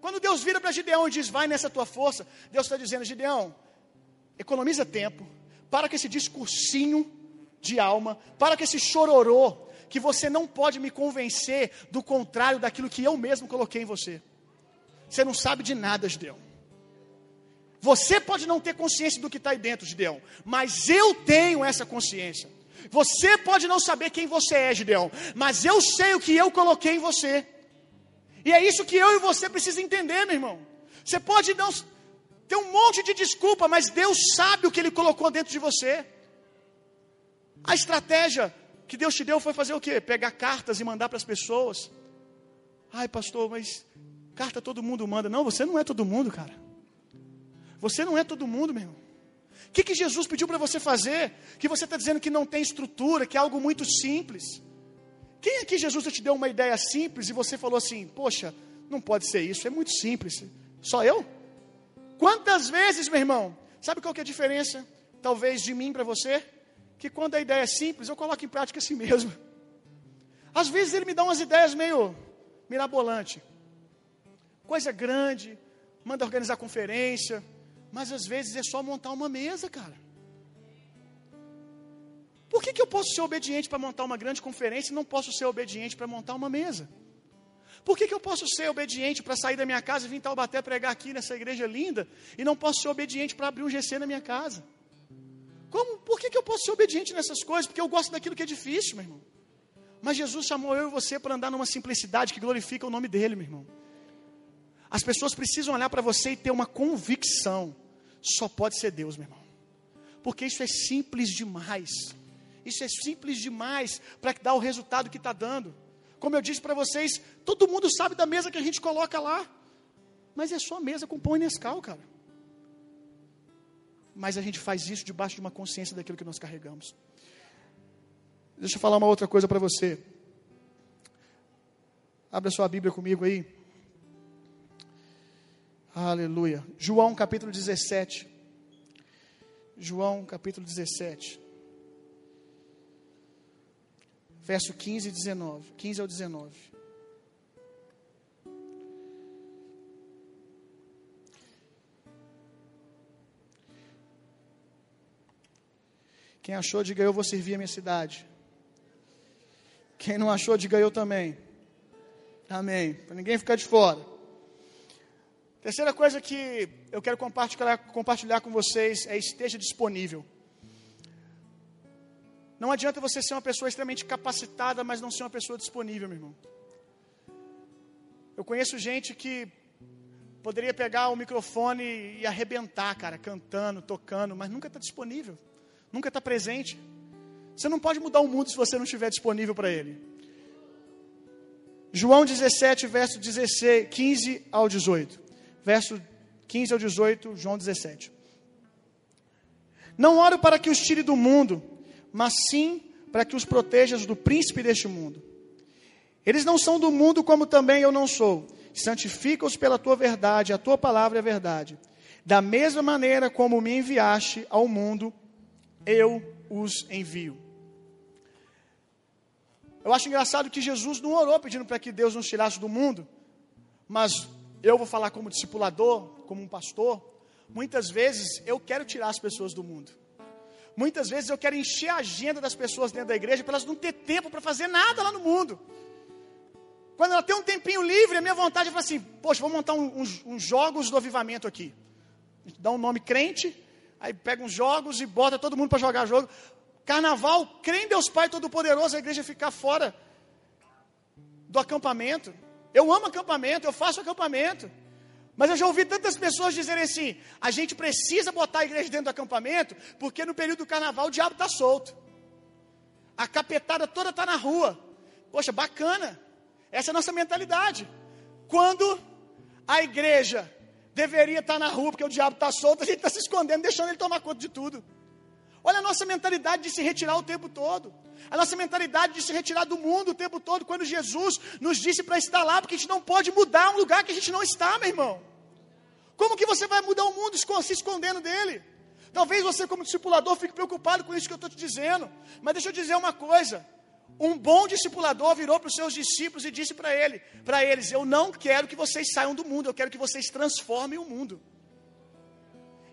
Quando Deus vira para Gideão e diz: vai nessa tua força, Deus está dizendo: Gideão, economiza tempo, para com esse discursinho de alma, para que esse chororô, que você não pode me convencer do contrário daquilo que eu mesmo coloquei em você. Você não sabe de nada, Gideão. Você pode não ter consciência do que está aí dentro, Gideão, mas eu tenho essa consciência. Você pode não saber quem você é, Gideão, mas eu sei o que eu coloquei em você. E é isso que eu e você precisam entender, meu irmão. Você pode não ter um monte de desculpa, mas Deus sabe o que Ele colocou dentro de você. A estratégia que Deus te deu foi fazer o quê? Pegar cartas e mandar para as pessoas. Ai, pastor, mas carta todo mundo manda. Não, você não é todo mundo, cara. Você não é todo mundo, meu irmão. O que, que Jesus pediu para você fazer? Que você está dizendo que não tem estrutura, que é algo muito simples. Quem aqui Jesus te deu uma ideia simples e você falou assim: Poxa, não pode ser isso, é muito simples. Só eu? Quantas vezes, meu irmão? Sabe qual que é a diferença, talvez, de mim para você? Que quando a ideia é simples, eu coloco em prática assim mesmo. Às vezes ele me dá umas ideias meio mirabolante. Coisa grande, manda organizar conferência, mas às vezes é só montar uma mesa, cara. Por que, que eu posso ser obediente para montar uma grande conferência e não posso ser obediente para montar uma mesa? Por que, que eu posso ser obediente para sair da minha casa e vir em Taubaté pregar aqui nessa igreja linda e não posso ser obediente para abrir um GC na minha casa? Como? Por que, que eu posso ser obediente nessas coisas? Porque eu gosto daquilo que é difícil, meu irmão. Mas Jesus chamou eu e você para andar numa simplicidade que glorifica o nome dele, meu irmão. As pessoas precisam olhar para você e ter uma convicção só pode ser Deus, meu irmão. Porque isso é simples demais. Isso é simples demais para dar o resultado que está dando. Como eu disse para vocês, todo mundo sabe da mesa que a gente coloca lá. Mas é só mesa com pão e Nescau, cara. Mas a gente faz isso debaixo de uma consciência daquilo que nós carregamos. Deixa eu falar uma outra coisa para você. Abra sua Bíblia comigo aí. Aleluia. João capítulo 17. João capítulo 17. Verso 15 e 19. 15 ao 19. Quem achou, diga eu vou servir a minha cidade. Quem não achou, diga eu também. Amém. Para ninguém ficar de fora. Terceira coisa que eu quero compartilhar, compartilhar com vocês é esteja disponível. Não adianta você ser uma pessoa extremamente capacitada, mas não ser uma pessoa disponível, meu irmão. Eu conheço gente que poderia pegar o microfone e arrebentar, cara, cantando, tocando, mas nunca está disponível, nunca está presente. Você não pode mudar o mundo se você não estiver disponível para ele. João 17, verso 16, 15 ao 18 verso 15 ao 18, João 17. Não oro para que os tire do mundo, mas sim para que os protejas do príncipe deste mundo. Eles não são do mundo como também eu não sou. Santifica-os pela tua verdade, a tua palavra é verdade. Da mesma maneira como me enviaste ao mundo, eu os envio. Eu acho engraçado que Jesus não orou pedindo para que Deus nos tirasse do mundo, mas eu vou falar como discipulador, como um pastor, muitas vezes eu quero tirar as pessoas do mundo. Muitas vezes eu quero encher a agenda das pessoas dentro da igreja para elas não ter tempo para fazer nada lá no mundo. Quando ela tem um tempinho livre, a minha vontade é falar assim: Poxa, vou montar uns, uns jogos do avivamento aqui. A gente dá um nome crente, aí pega uns jogos e bota todo mundo para jogar jogo. Carnaval, crê em Deus Pai Todo-Poderoso, a igreja ficar fora do acampamento. Eu amo acampamento, eu faço acampamento. Mas eu já ouvi tantas pessoas dizerem assim: a gente precisa botar a igreja dentro do acampamento, porque no período do carnaval o diabo está solto. A capetada toda está na rua. Poxa, bacana. Essa é a nossa mentalidade. Quando a igreja deveria estar na rua, porque o diabo está solto, a gente está se escondendo, deixando ele tomar conta de tudo. Olha a nossa mentalidade de se retirar o tempo todo. A nossa mentalidade de se retirar do mundo o tempo todo, quando Jesus nos disse para estar lá, porque a gente não pode mudar um lugar que a gente não está, meu irmão. Como que você vai mudar o mundo se escondendo dele? Talvez você, como discipulador, fique preocupado com isso que eu estou te dizendo. Mas deixa eu dizer uma coisa. Um bom discipulador virou para os seus discípulos e disse para ele, para eles: Eu não quero que vocês saiam do mundo, eu quero que vocês transformem o mundo.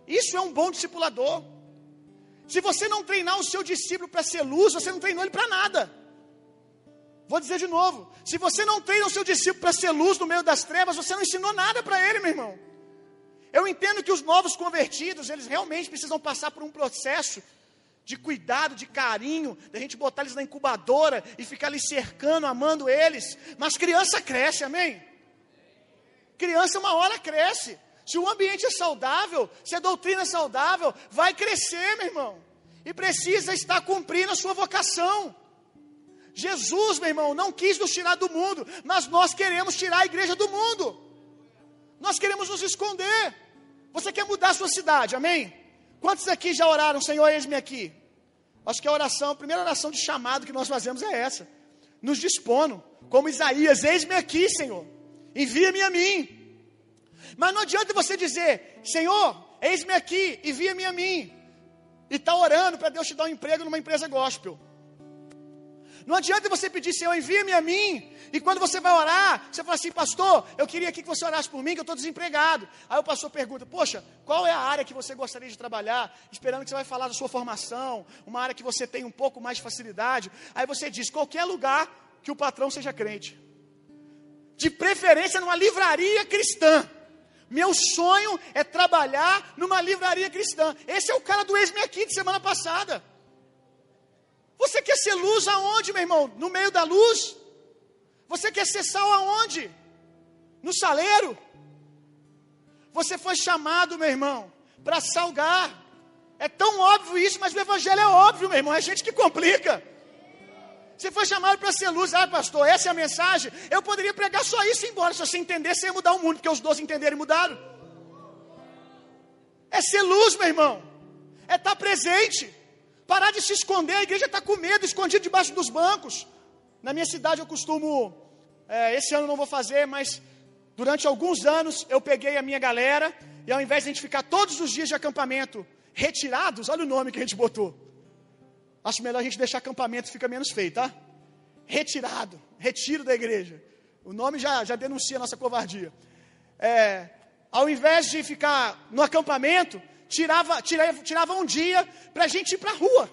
Isso é um bom discipulador. Se você não treinar o seu discípulo para ser luz, você não treinou ele para nada. Vou dizer de novo: se você não treina o seu discípulo para ser luz no meio das trevas, você não ensinou nada para ele, meu irmão. Eu entendo que os novos convertidos, eles realmente precisam passar por um processo de cuidado, de carinho, da gente botar eles na incubadora e ficar ali cercando, amando eles. Mas criança cresce, amém? Criança uma hora cresce. Se o ambiente é saudável, se a doutrina é saudável, vai crescer, meu irmão. E precisa estar cumprindo a sua vocação. Jesus, meu irmão, não quis nos tirar do mundo, mas nós queremos tirar a igreja do mundo. Nós queremos nos esconder. Você quer mudar a sua cidade, amém? Quantos aqui já oraram, Senhor, eis-me aqui? Acho que a oração, a primeira oração de chamado que nós fazemos é essa. Nos dispondo, como Isaías, eis-me aqui, Senhor. Envia-me a mim. Mas não adianta você dizer, Senhor, eis-me aqui, envia-me a mim. E está orando para Deus te dar um emprego numa empresa gospel. Não adianta você pedir, Senhor, envia-me a mim. E quando você vai orar, você fala assim, pastor, eu queria aqui que você orasse por mim, que eu estou desempregado. Aí o pastor pergunta, poxa, qual é a área que você gostaria de trabalhar? Esperando que você vai falar da sua formação, uma área que você tem um pouco mais de facilidade. Aí você diz, qualquer lugar que o patrão seja crente. De preferência numa livraria cristã. Meu sonho é trabalhar numa livraria cristã. Esse é o cara do ex-me aqui de semana passada. Você quer ser luz aonde, meu irmão? No meio da luz? Você quer ser sal aonde? No saleiro? Você foi chamado, meu irmão, para salgar. É tão óbvio isso, mas o evangelho é óbvio, meu irmão. É gente que complica. Você foi chamado para ser luz. Ah, pastor, essa é a mensagem. Eu poderia pregar só isso embora. Se você entender, você ia mudar o mundo, porque os doze entenderam e mudaram. É ser luz, meu irmão. É estar presente. Parar de se esconder, a igreja está com medo, escondido debaixo dos bancos. Na minha cidade eu costumo, é, esse ano não vou fazer, mas durante alguns anos eu peguei a minha galera e ao invés de a gente ficar todos os dias de acampamento retirados, olha o nome que a gente botou. Acho melhor a gente deixar acampamento, fica menos feio, tá? Retirado, retiro da igreja. O nome já, já denuncia a nossa covardia. É, ao invés de ficar no acampamento, tirava, tirava, tirava um dia para a gente ir para a rua,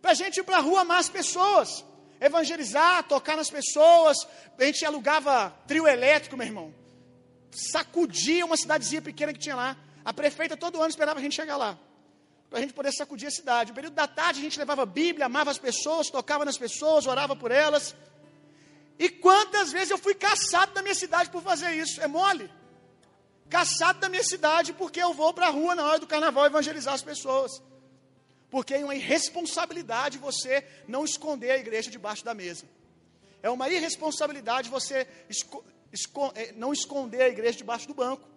para a gente ir para a rua amar as pessoas, evangelizar, tocar nas pessoas. A gente alugava trio elétrico, meu irmão, sacudia uma cidadezinha pequena que tinha lá. A prefeita todo ano esperava a gente chegar lá, para a gente poder sacudir a cidade. No período da tarde a gente levava Bíblia, amava as pessoas, tocava nas pessoas, orava por elas. E quantas vezes eu fui caçado da minha cidade por fazer isso? É mole caçado da minha cidade porque eu vou para a rua na hora do carnaval evangelizar as pessoas. Porque é uma irresponsabilidade você não esconder a igreja debaixo da mesa. É uma irresponsabilidade você esco, esco, é, não esconder a igreja debaixo do banco.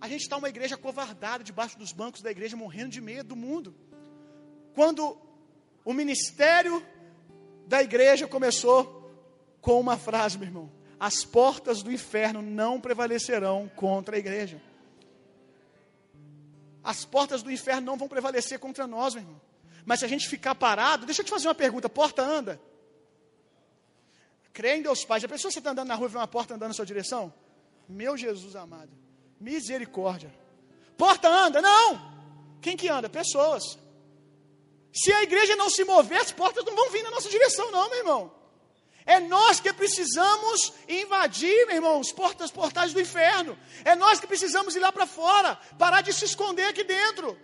A gente está uma igreja covardada debaixo dos bancos da igreja, morrendo de medo do mundo. Quando o ministério da igreja começou com uma frase, meu irmão: as portas do inferno não prevalecerão contra a igreja. As portas do inferno não vão prevalecer contra nós, meu irmão. Mas se a gente ficar parado, deixa eu te fazer uma pergunta: porta anda? Crê em Deus Pai. Já pensou você está andando na rua e vê uma porta andando na sua direção? Meu Jesus amado, misericórdia. Porta anda? Não! Quem que anda? Pessoas. Se a igreja não se mover, as portas não vão vir na nossa direção, não, meu irmão. É nós que precisamos invadir, meu irmão, os portas, portais do inferno. É nós que precisamos ir lá para fora, parar de se esconder aqui dentro.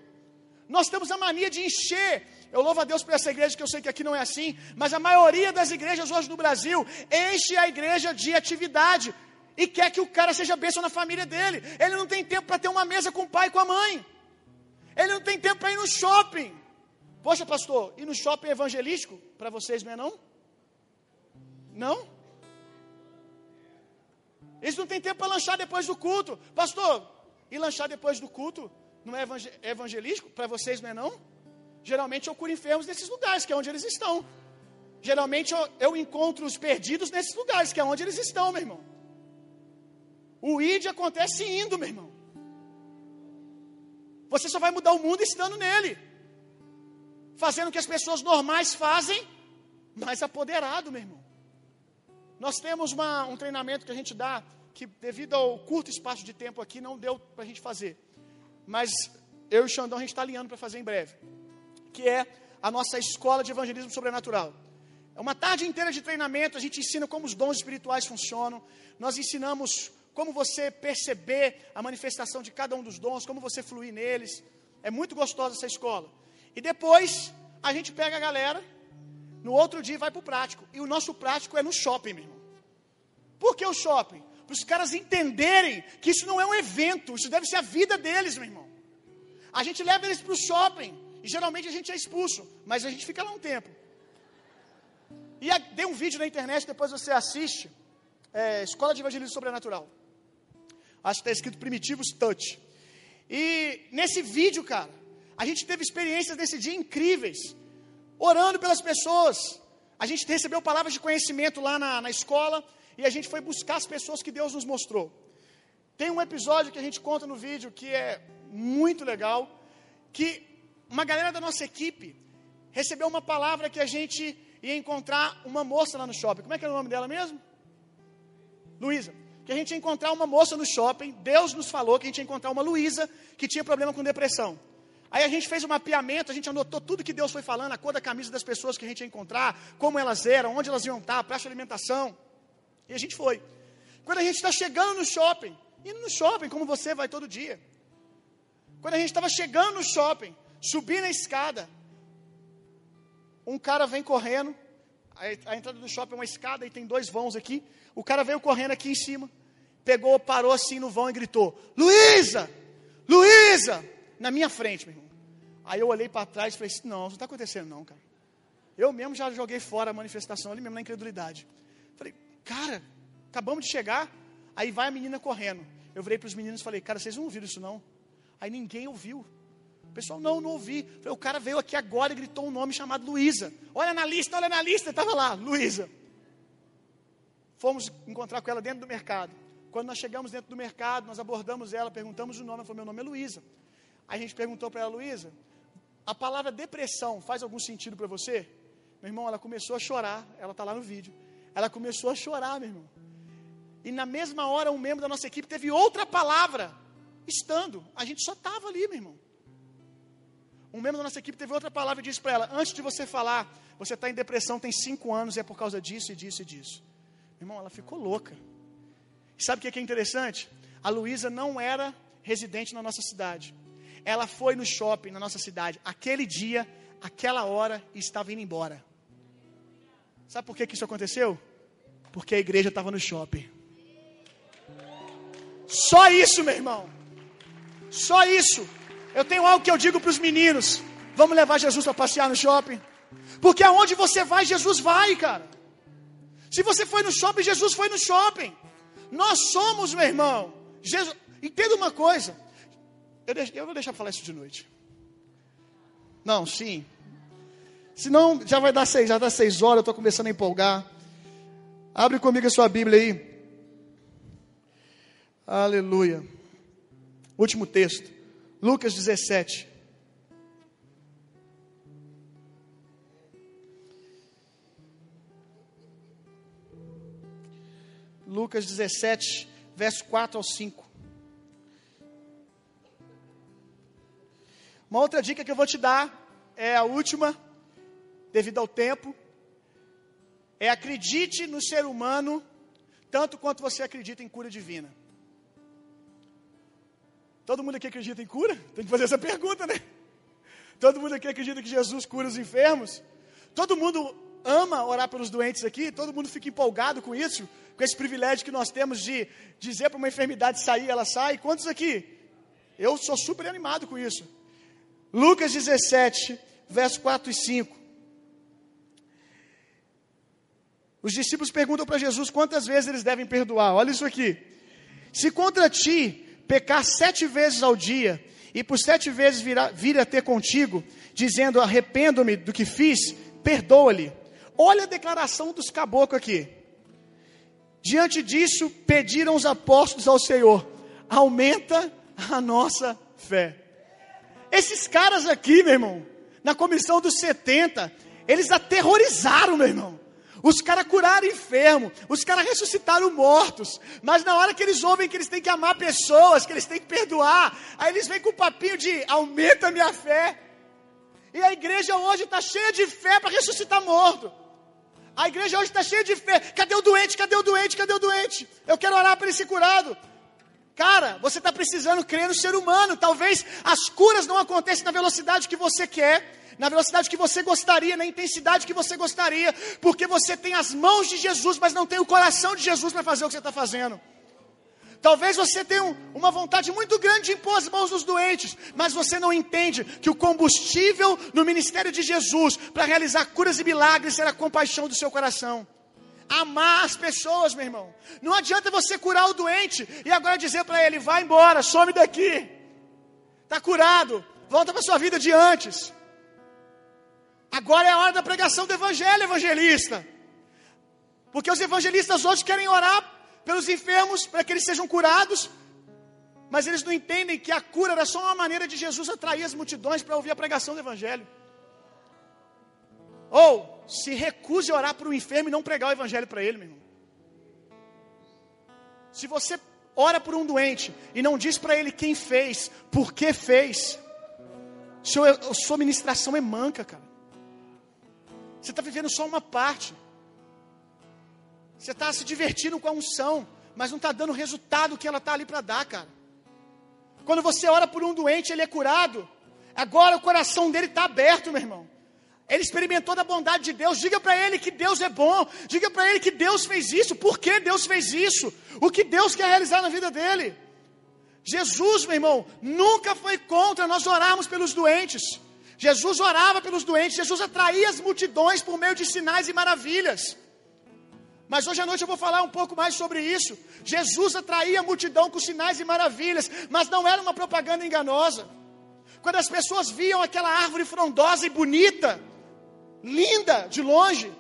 Nós temos a mania de encher. Eu louvo a Deus por essa igreja, que eu sei que aqui não é assim, mas a maioria das igrejas hoje no Brasil enche a igreja de atividade e quer que o cara seja bênção na família dele. Ele não tem tempo para ter uma mesa com o pai e com a mãe. Ele não tem tempo para ir no shopping. Poxa, pastor, ir no shopping evangelístico para vocês não é não? Não? Eles não têm tempo para lanchar depois do culto. Pastor, e lanchar depois do culto não é evangelístico? Para vocês não é não? Geralmente eu curo enfermos nesses lugares, que é onde eles estão. Geralmente eu, eu encontro os perdidos nesses lugares, que é onde eles estão, meu irmão. O ID acontece indo, meu irmão. Você só vai mudar o mundo estando nele. Fazendo o que as pessoas normais fazem, mas apoderado, meu irmão. Nós temos uma, um treinamento que a gente dá, que devido ao curto espaço de tempo aqui, não deu para a gente fazer. Mas eu e o Xandão a gente está alinhando para fazer em breve. Que é a nossa escola de evangelismo sobrenatural. É uma tarde inteira de treinamento, a gente ensina como os dons espirituais funcionam, nós ensinamos como você perceber a manifestação de cada um dos dons, como você fluir neles. É muito gostosa essa escola. E depois a gente pega a galera, no outro dia vai para o prático. E o nosso prático é no shopping, meu irmão. Por que o shopping? Para os caras entenderem que isso não é um evento, isso deve ser a vida deles, meu irmão. A gente leva eles para o shopping. E geralmente a gente é expulso, mas a gente fica lá um tempo. E tem um vídeo na internet, depois você assiste. É, Escola de Evangelismo Sobrenatural. Acho que está escrito Primitivos Touch. E nesse vídeo, cara, a gente teve experiências nesse dia incríveis. Orando pelas pessoas. A gente recebeu palavras de conhecimento lá na, na escola. E a gente foi buscar as pessoas que Deus nos mostrou. Tem um episódio que a gente conta no vídeo que é muito legal. Que uma galera da nossa equipe recebeu uma palavra que a gente ia encontrar uma moça lá no shopping. Como é que era o nome dela mesmo? Luísa. Que a gente ia encontrar uma moça no shopping. Deus nos falou que a gente ia encontrar uma Luísa que tinha problema com depressão. Aí a gente fez um mapeamento, a gente anotou tudo que Deus foi falando, a cor da camisa das pessoas que a gente ia encontrar, como elas eram, onde elas iam estar, praça de alimentação. E a gente foi. Quando a gente está chegando no shopping, indo no shopping, como você vai todo dia. Quando a gente estava chegando no shopping, subindo a escada, um cara vem correndo. A, a entrada do shopping é uma escada e tem dois vãos aqui. O cara veio correndo aqui em cima, pegou, parou assim no vão e gritou: Luísa! Luísa! Na minha frente, meu irmão. Aí eu olhei para trás e falei: Não, isso não está acontecendo, não, cara. Eu mesmo já joguei fora a manifestação ali mesmo na incredulidade. Falei, cara, acabamos de chegar. Aí vai a menina correndo. Eu virei para os meninos e falei, cara, vocês não ouviram isso não? Aí ninguém ouviu. O pessoal, não, não ouvi. Falei, o cara veio aqui agora e gritou um nome chamado Luísa. Olha na lista, olha na lista. Estava lá, Luísa. Fomos encontrar com ela dentro do mercado. Quando nós chegamos dentro do mercado, nós abordamos ela, perguntamos o nome. Ela falou, meu nome é Luísa. A gente perguntou para ela, Luísa, a palavra depressão faz algum sentido para você? Meu irmão, ela começou a chorar. Ela está lá no vídeo. Ela começou a chorar, meu irmão. E na mesma hora, um membro da nossa equipe teve outra palavra, estando. A gente só estava ali, meu irmão. Um membro da nossa equipe teve outra palavra e disse para ela: Antes de você falar, você está em depressão tem cinco anos e é por causa disso e disso e disso. Meu irmão, ela ficou louca. E sabe o que é interessante? A Luísa não era residente na nossa cidade. Ela foi no shopping na nossa cidade, aquele dia, aquela hora, e estava indo embora. Sabe por que, que isso aconteceu? Porque a igreja estava no shopping. Só isso, meu irmão. Só isso. Eu tenho algo que eu digo para os meninos: vamos levar Jesus para passear no shopping. Porque aonde você vai, Jesus vai, cara. Se você foi no shopping, Jesus foi no shopping. Nós somos, meu irmão. Jesus... Entenda uma coisa. Eu, deixo... eu vou deixar falar isso de noite. Não, sim. Senão já vai dar seis, já dá seis horas, eu estou começando a empolgar. Abre comigo a sua Bíblia aí. Aleluia. Último texto. Lucas 17. Lucas 17, verso 4 ao 5. Uma outra dica que eu vou te dar é a última, devido ao tempo. É acredite no ser humano tanto quanto você acredita em cura divina. Todo mundo aqui acredita em cura? Tem que fazer essa pergunta, né? Todo mundo aqui acredita que Jesus cura os enfermos? Todo mundo ama orar pelos doentes aqui? Todo mundo fica empolgado com isso? Com esse privilégio que nós temos de dizer para uma enfermidade sair, ela sai? Quantos aqui? Eu sou super animado com isso. Lucas 17, verso 4 e 5. Os discípulos perguntam para Jesus quantas vezes eles devem perdoar. Olha isso aqui. Se contra ti pecar sete vezes ao dia, e por sete vezes vir a, ter contigo, dizendo: Arrependo-me do que fiz, perdoa-lhe. Olha a declaração dos caboclos aqui. Diante disso, pediram os apóstolos ao Senhor: aumenta a nossa fé. Esses caras aqui, meu irmão, na comissão dos 70, eles aterrorizaram, meu irmão. Os caras curaram enfermo, os caras ressuscitaram mortos, mas na hora que eles ouvem que eles têm que amar pessoas, que eles têm que perdoar, aí eles vêm com o papinho de aumenta minha fé. E a igreja hoje está cheia de fé para ressuscitar morto. A igreja hoje está cheia de fé. Cadê o doente? Cadê o doente? Cadê o doente? Eu quero orar para ele ser curado. Cara, você está precisando crer no ser humano. Talvez as curas não aconteçam na velocidade que você quer, na velocidade que você gostaria, na intensidade que você gostaria, porque você tem as mãos de Jesus, mas não tem o coração de Jesus para fazer o que você está fazendo. Talvez você tenha uma vontade muito grande de impor as mãos nos doentes, mas você não entende que o combustível no ministério de Jesus para realizar curas e milagres será a compaixão do seu coração. Amar as pessoas, meu irmão. Não adianta você curar o doente e agora dizer para ele: vai embora, some daqui. Está curado, volta para sua vida de antes. Agora é a hora da pregação do evangelho, evangelista. Porque os evangelistas hoje querem orar pelos enfermos para que eles sejam curados, mas eles não entendem que a cura era só uma maneira de Jesus atrair as multidões para ouvir a pregação do Evangelho. Ou se recuse a orar para o enfermo e não pregar o Evangelho para ele, meu irmão. Se você ora por um doente e não diz para ele quem fez, por que fez, sua, sua ministração é manca, cara. Você está vivendo só uma parte. Você está se divertindo com a unção, mas não está dando o resultado que ela está ali para dar, cara. Quando você ora por um doente, ele é curado. Agora o coração dele está aberto, meu irmão. Ele experimentou da bondade de Deus. Diga para ele que Deus é bom. Diga para ele que Deus fez isso. Por que Deus fez isso? O que Deus quer realizar na vida dele. Jesus, meu irmão, nunca foi contra nós orarmos pelos doentes. Jesus orava pelos doentes. Jesus atraía as multidões por meio de sinais e maravilhas. Mas hoje à noite eu vou falar um pouco mais sobre isso. Jesus atraía a multidão com sinais e maravilhas, mas não era uma propaganda enganosa. Quando as pessoas viam aquela árvore frondosa e bonita, linda de longe,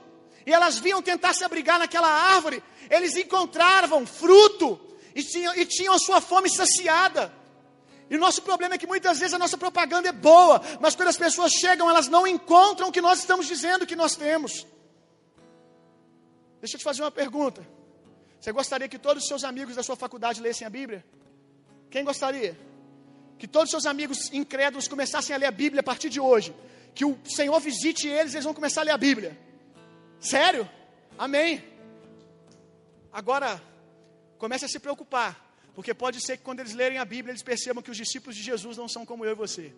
e elas viam tentar se abrigar naquela árvore, eles encontravam fruto e tinham, e tinham a sua fome saciada. E o nosso problema é que muitas vezes a nossa propaganda é boa, mas quando as pessoas chegam, elas não encontram o que nós estamos dizendo que nós temos. Deixa eu te fazer uma pergunta. Você gostaria que todos os seus amigos da sua faculdade lessem a Bíblia? Quem gostaria? Que todos os seus amigos incrédulos começassem a ler a Bíblia a partir de hoje. Que o Senhor visite eles, eles vão começar a ler a Bíblia. Sério? Amém. Agora, comece a se preocupar. Porque pode ser que quando eles lerem a Bíblia, eles percebam que os discípulos de Jesus não são como eu e você.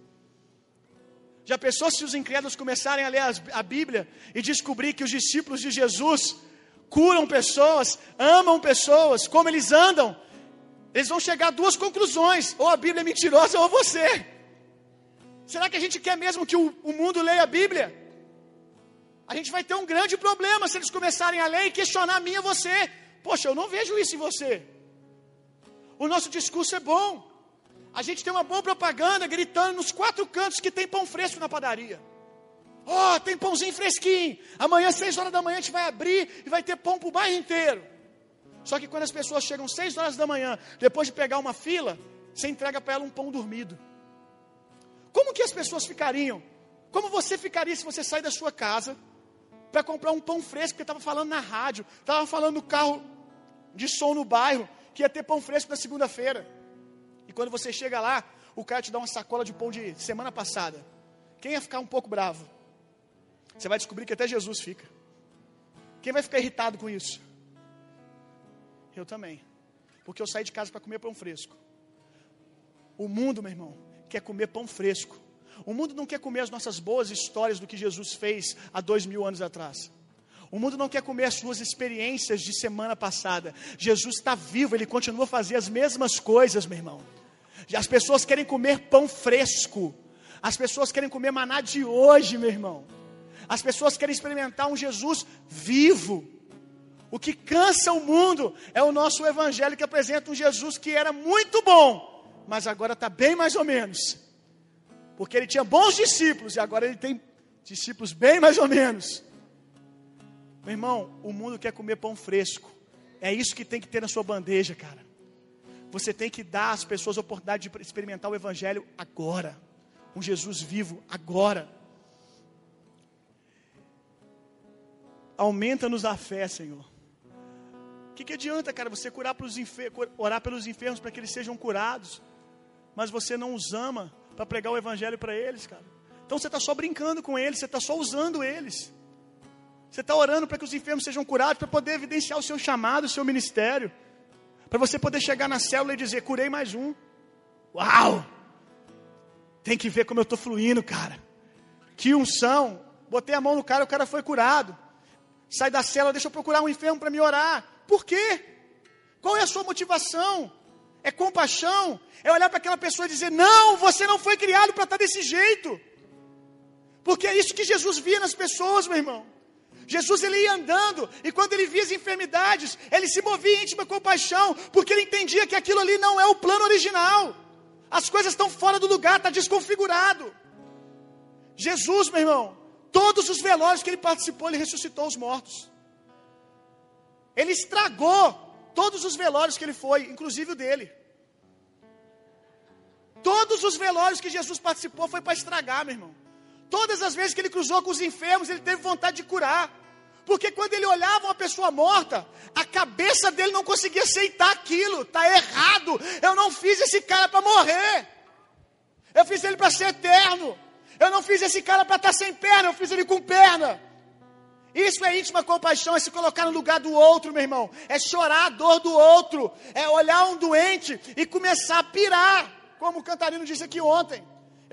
Já pensou se os incrédulos começarem a ler a Bíblia e descobrir que os discípulos de Jesus curam pessoas, amam pessoas, como eles andam, eles vão chegar a duas conclusões: ou a Bíblia é mentirosa ou você. Será que a gente quer mesmo que o, o mundo leia a Bíblia? A gente vai ter um grande problema se eles começarem a ler e questionar a mim e você. Poxa, eu não vejo isso em você. O nosso discurso é bom. A gente tem uma boa propaganda gritando nos quatro cantos que tem pão fresco na padaria. Ó, oh, tem pãozinho fresquinho. Amanhã, seis horas da manhã, a gente vai abrir e vai ter pão para o bairro inteiro. Só que quando as pessoas chegam seis horas da manhã, depois de pegar uma fila, você entrega para ela um pão dormido. Como que as pessoas ficariam? Como você ficaria se você sair da sua casa para comprar um pão fresco, porque estava falando na rádio, estava falando no carro de som no bairro, que ia ter pão fresco na segunda-feira. E quando você chega lá, o cara te dá uma sacola de pão de semana passada. Quem ia ficar um pouco bravo? Você vai descobrir que até Jesus fica. Quem vai ficar irritado com isso? Eu também. Porque eu saí de casa para comer pão fresco. O mundo, meu irmão, quer comer pão fresco. O mundo não quer comer as nossas boas histórias do que Jesus fez há dois mil anos atrás. O mundo não quer comer as suas experiências de semana passada. Jesus está vivo, ele continua a fazer as mesmas coisas, meu irmão. As pessoas querem comer pão fresco. As pessoas querem comer maná de hoje, meu irmão. As pessoas querem experimentar um Jesus vivo. O que cansa o mundo é o nosso evangelho que apresenta um Jesus que era muito bom, mas agora está bem mais ou menos. Porque ele tinha bons discípulos e agora ele tem discípulos bem mais ou menos. Meu irmão, o mundo quer comer pão fresco. É isso que tem que ter na sua bandeja, cara. Você tem que dar às pessoas a oportunidade de experimentar o Evangelho agora. Um Jesus vivo agora. Aumenta-nos a fé, Senhor. O que, que adianta, cara, você curar pelos orar pelos enfermos para que eles sejam curados, mas você não os ama para pregar o evangelho para eles, cara. Então você está só brincando com eles, você está só usando eles. Você está orando para que os enfermos sejam curados, para poder evidenciar o seu chamado, o seu ministério. Para você poder chegar na célula e dizer: curei mais um. Uau! Tem que ver como eu estou fluindo, cara. Que unção. Botei a mão no cara, o cara foi curado. Sai da célula, deixa eu procurar um enfermo para me orar. Por quê? Qual é a sua motivação? É compaixão? É olhar para aquela pessoa e dizer: Não, você não foi criado para estar desse jeito. Porque é isso que Jesus via nas pessoas, meu irmão. Jesus ele ia andando e quando ele via as enfermidades, ele se movia em íntima compaixão, porque ele entendia que aquilo ali não é o plano original. As coisas estão fora do lugar, está desconfigurado. Jesus, meu irmão, todos os velórios que ele participou, ele ressuscitou os mortos. Ele estragou todos os velórios que ele foi, inclusive o dele. Todos os velórios que Jesus participou foi para estragar, meu irmão. Todas as vezes que ele cruzou com os enfermos, ele teve vontade de curar. Porque quando ele olhava uma pessoa morta, a cabeça dele não conseguia aceitar aquilo. Está errado. Eu não fiz esse cara para morrer. Eu fiz ele para ser eterno. Eu não fiz esse cara para estar tá sem perna, eu fiz ele com perna. Isso é íntima compaixão, é se colocar no lugar do outro, meu irmão. É chorar a dor do outro. É olhar um doente e começar a pirar, como o cantarino disse aqui ontem.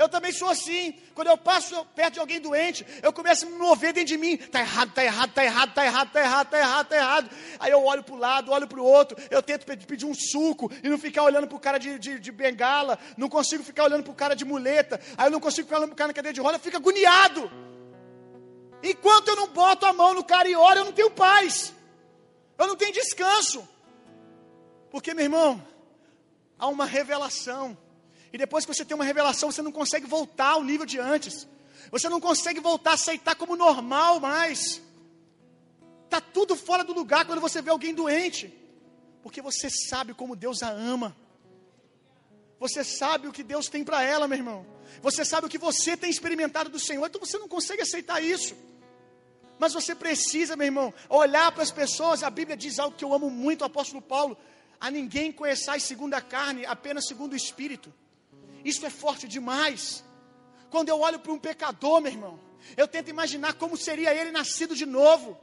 Eu também sou assim. Quando eu passo perto de alguém doente, eu começo a me mover dentro de mim. Está errado, está errado, está errado, está errado, está errado, está errado, está errado. Aí eu olho para o lado, olho para o outro. Eu tento pedir um suco e não ficar olhando para o cara de, de, de, bengala. Não consigo ficar olhando para o cara de muleta. Aí eu não consigo ficar olhando para o cara na cadeira de roda. Eu fico agoniado. Enquanto eu não boto a mão no cara e oro, eu não tenho paz. Eu não tenho descanso. Porque, meu irmão, há uma revelação e depois que você tem uma revelação, você não consegue voltar ao nível de antes. Você não consegue voltar a aceitar como normal mais. Está tudo fora do lugar quando você vê alguém doente. Porque você sabe como Deus a ama. Você sabe o que Deus tem para ela, meu irmão. Você sabe o que você tem experimentado do Senhor. Então você não consegue aceitar isso. Mas você precisa, meu irmão, olhar para as pessoas. A Bíblia diz algo que eu amo muito, o apóstolo Paulo. A ninguém conheçais segundo a carne, apenas segundo o Espírito. Isso é forte demais. Quando eu olho para um pecador, meu irmão, eu tento imaginar como seria ele nascido de novo.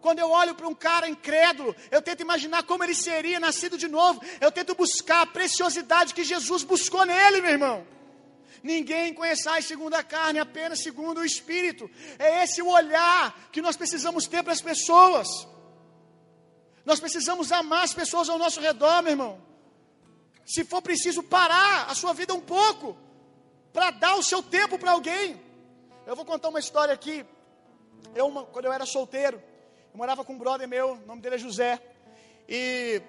Quando eu olho para um cara incrédulo, eu tento imaginar como ele seria nascido de novo. Eu tento buscar a preciosidade que Jesus buscou nele, meu irmão. Ninguém conheçais segundo a carne, apenas segundo o Espírito. É esse o olhar que nós precisamos ter para as pessoas. Nós precisamos amar as pessoas ao nosso redor, meu irmão se for preciso parar a sua vida um pouco, para dar o seu tempo para alguém. Eu vou contar uma história aqui. Eu, quando eu era solteiro, eu morava com um brother meu, o nome dele é José. E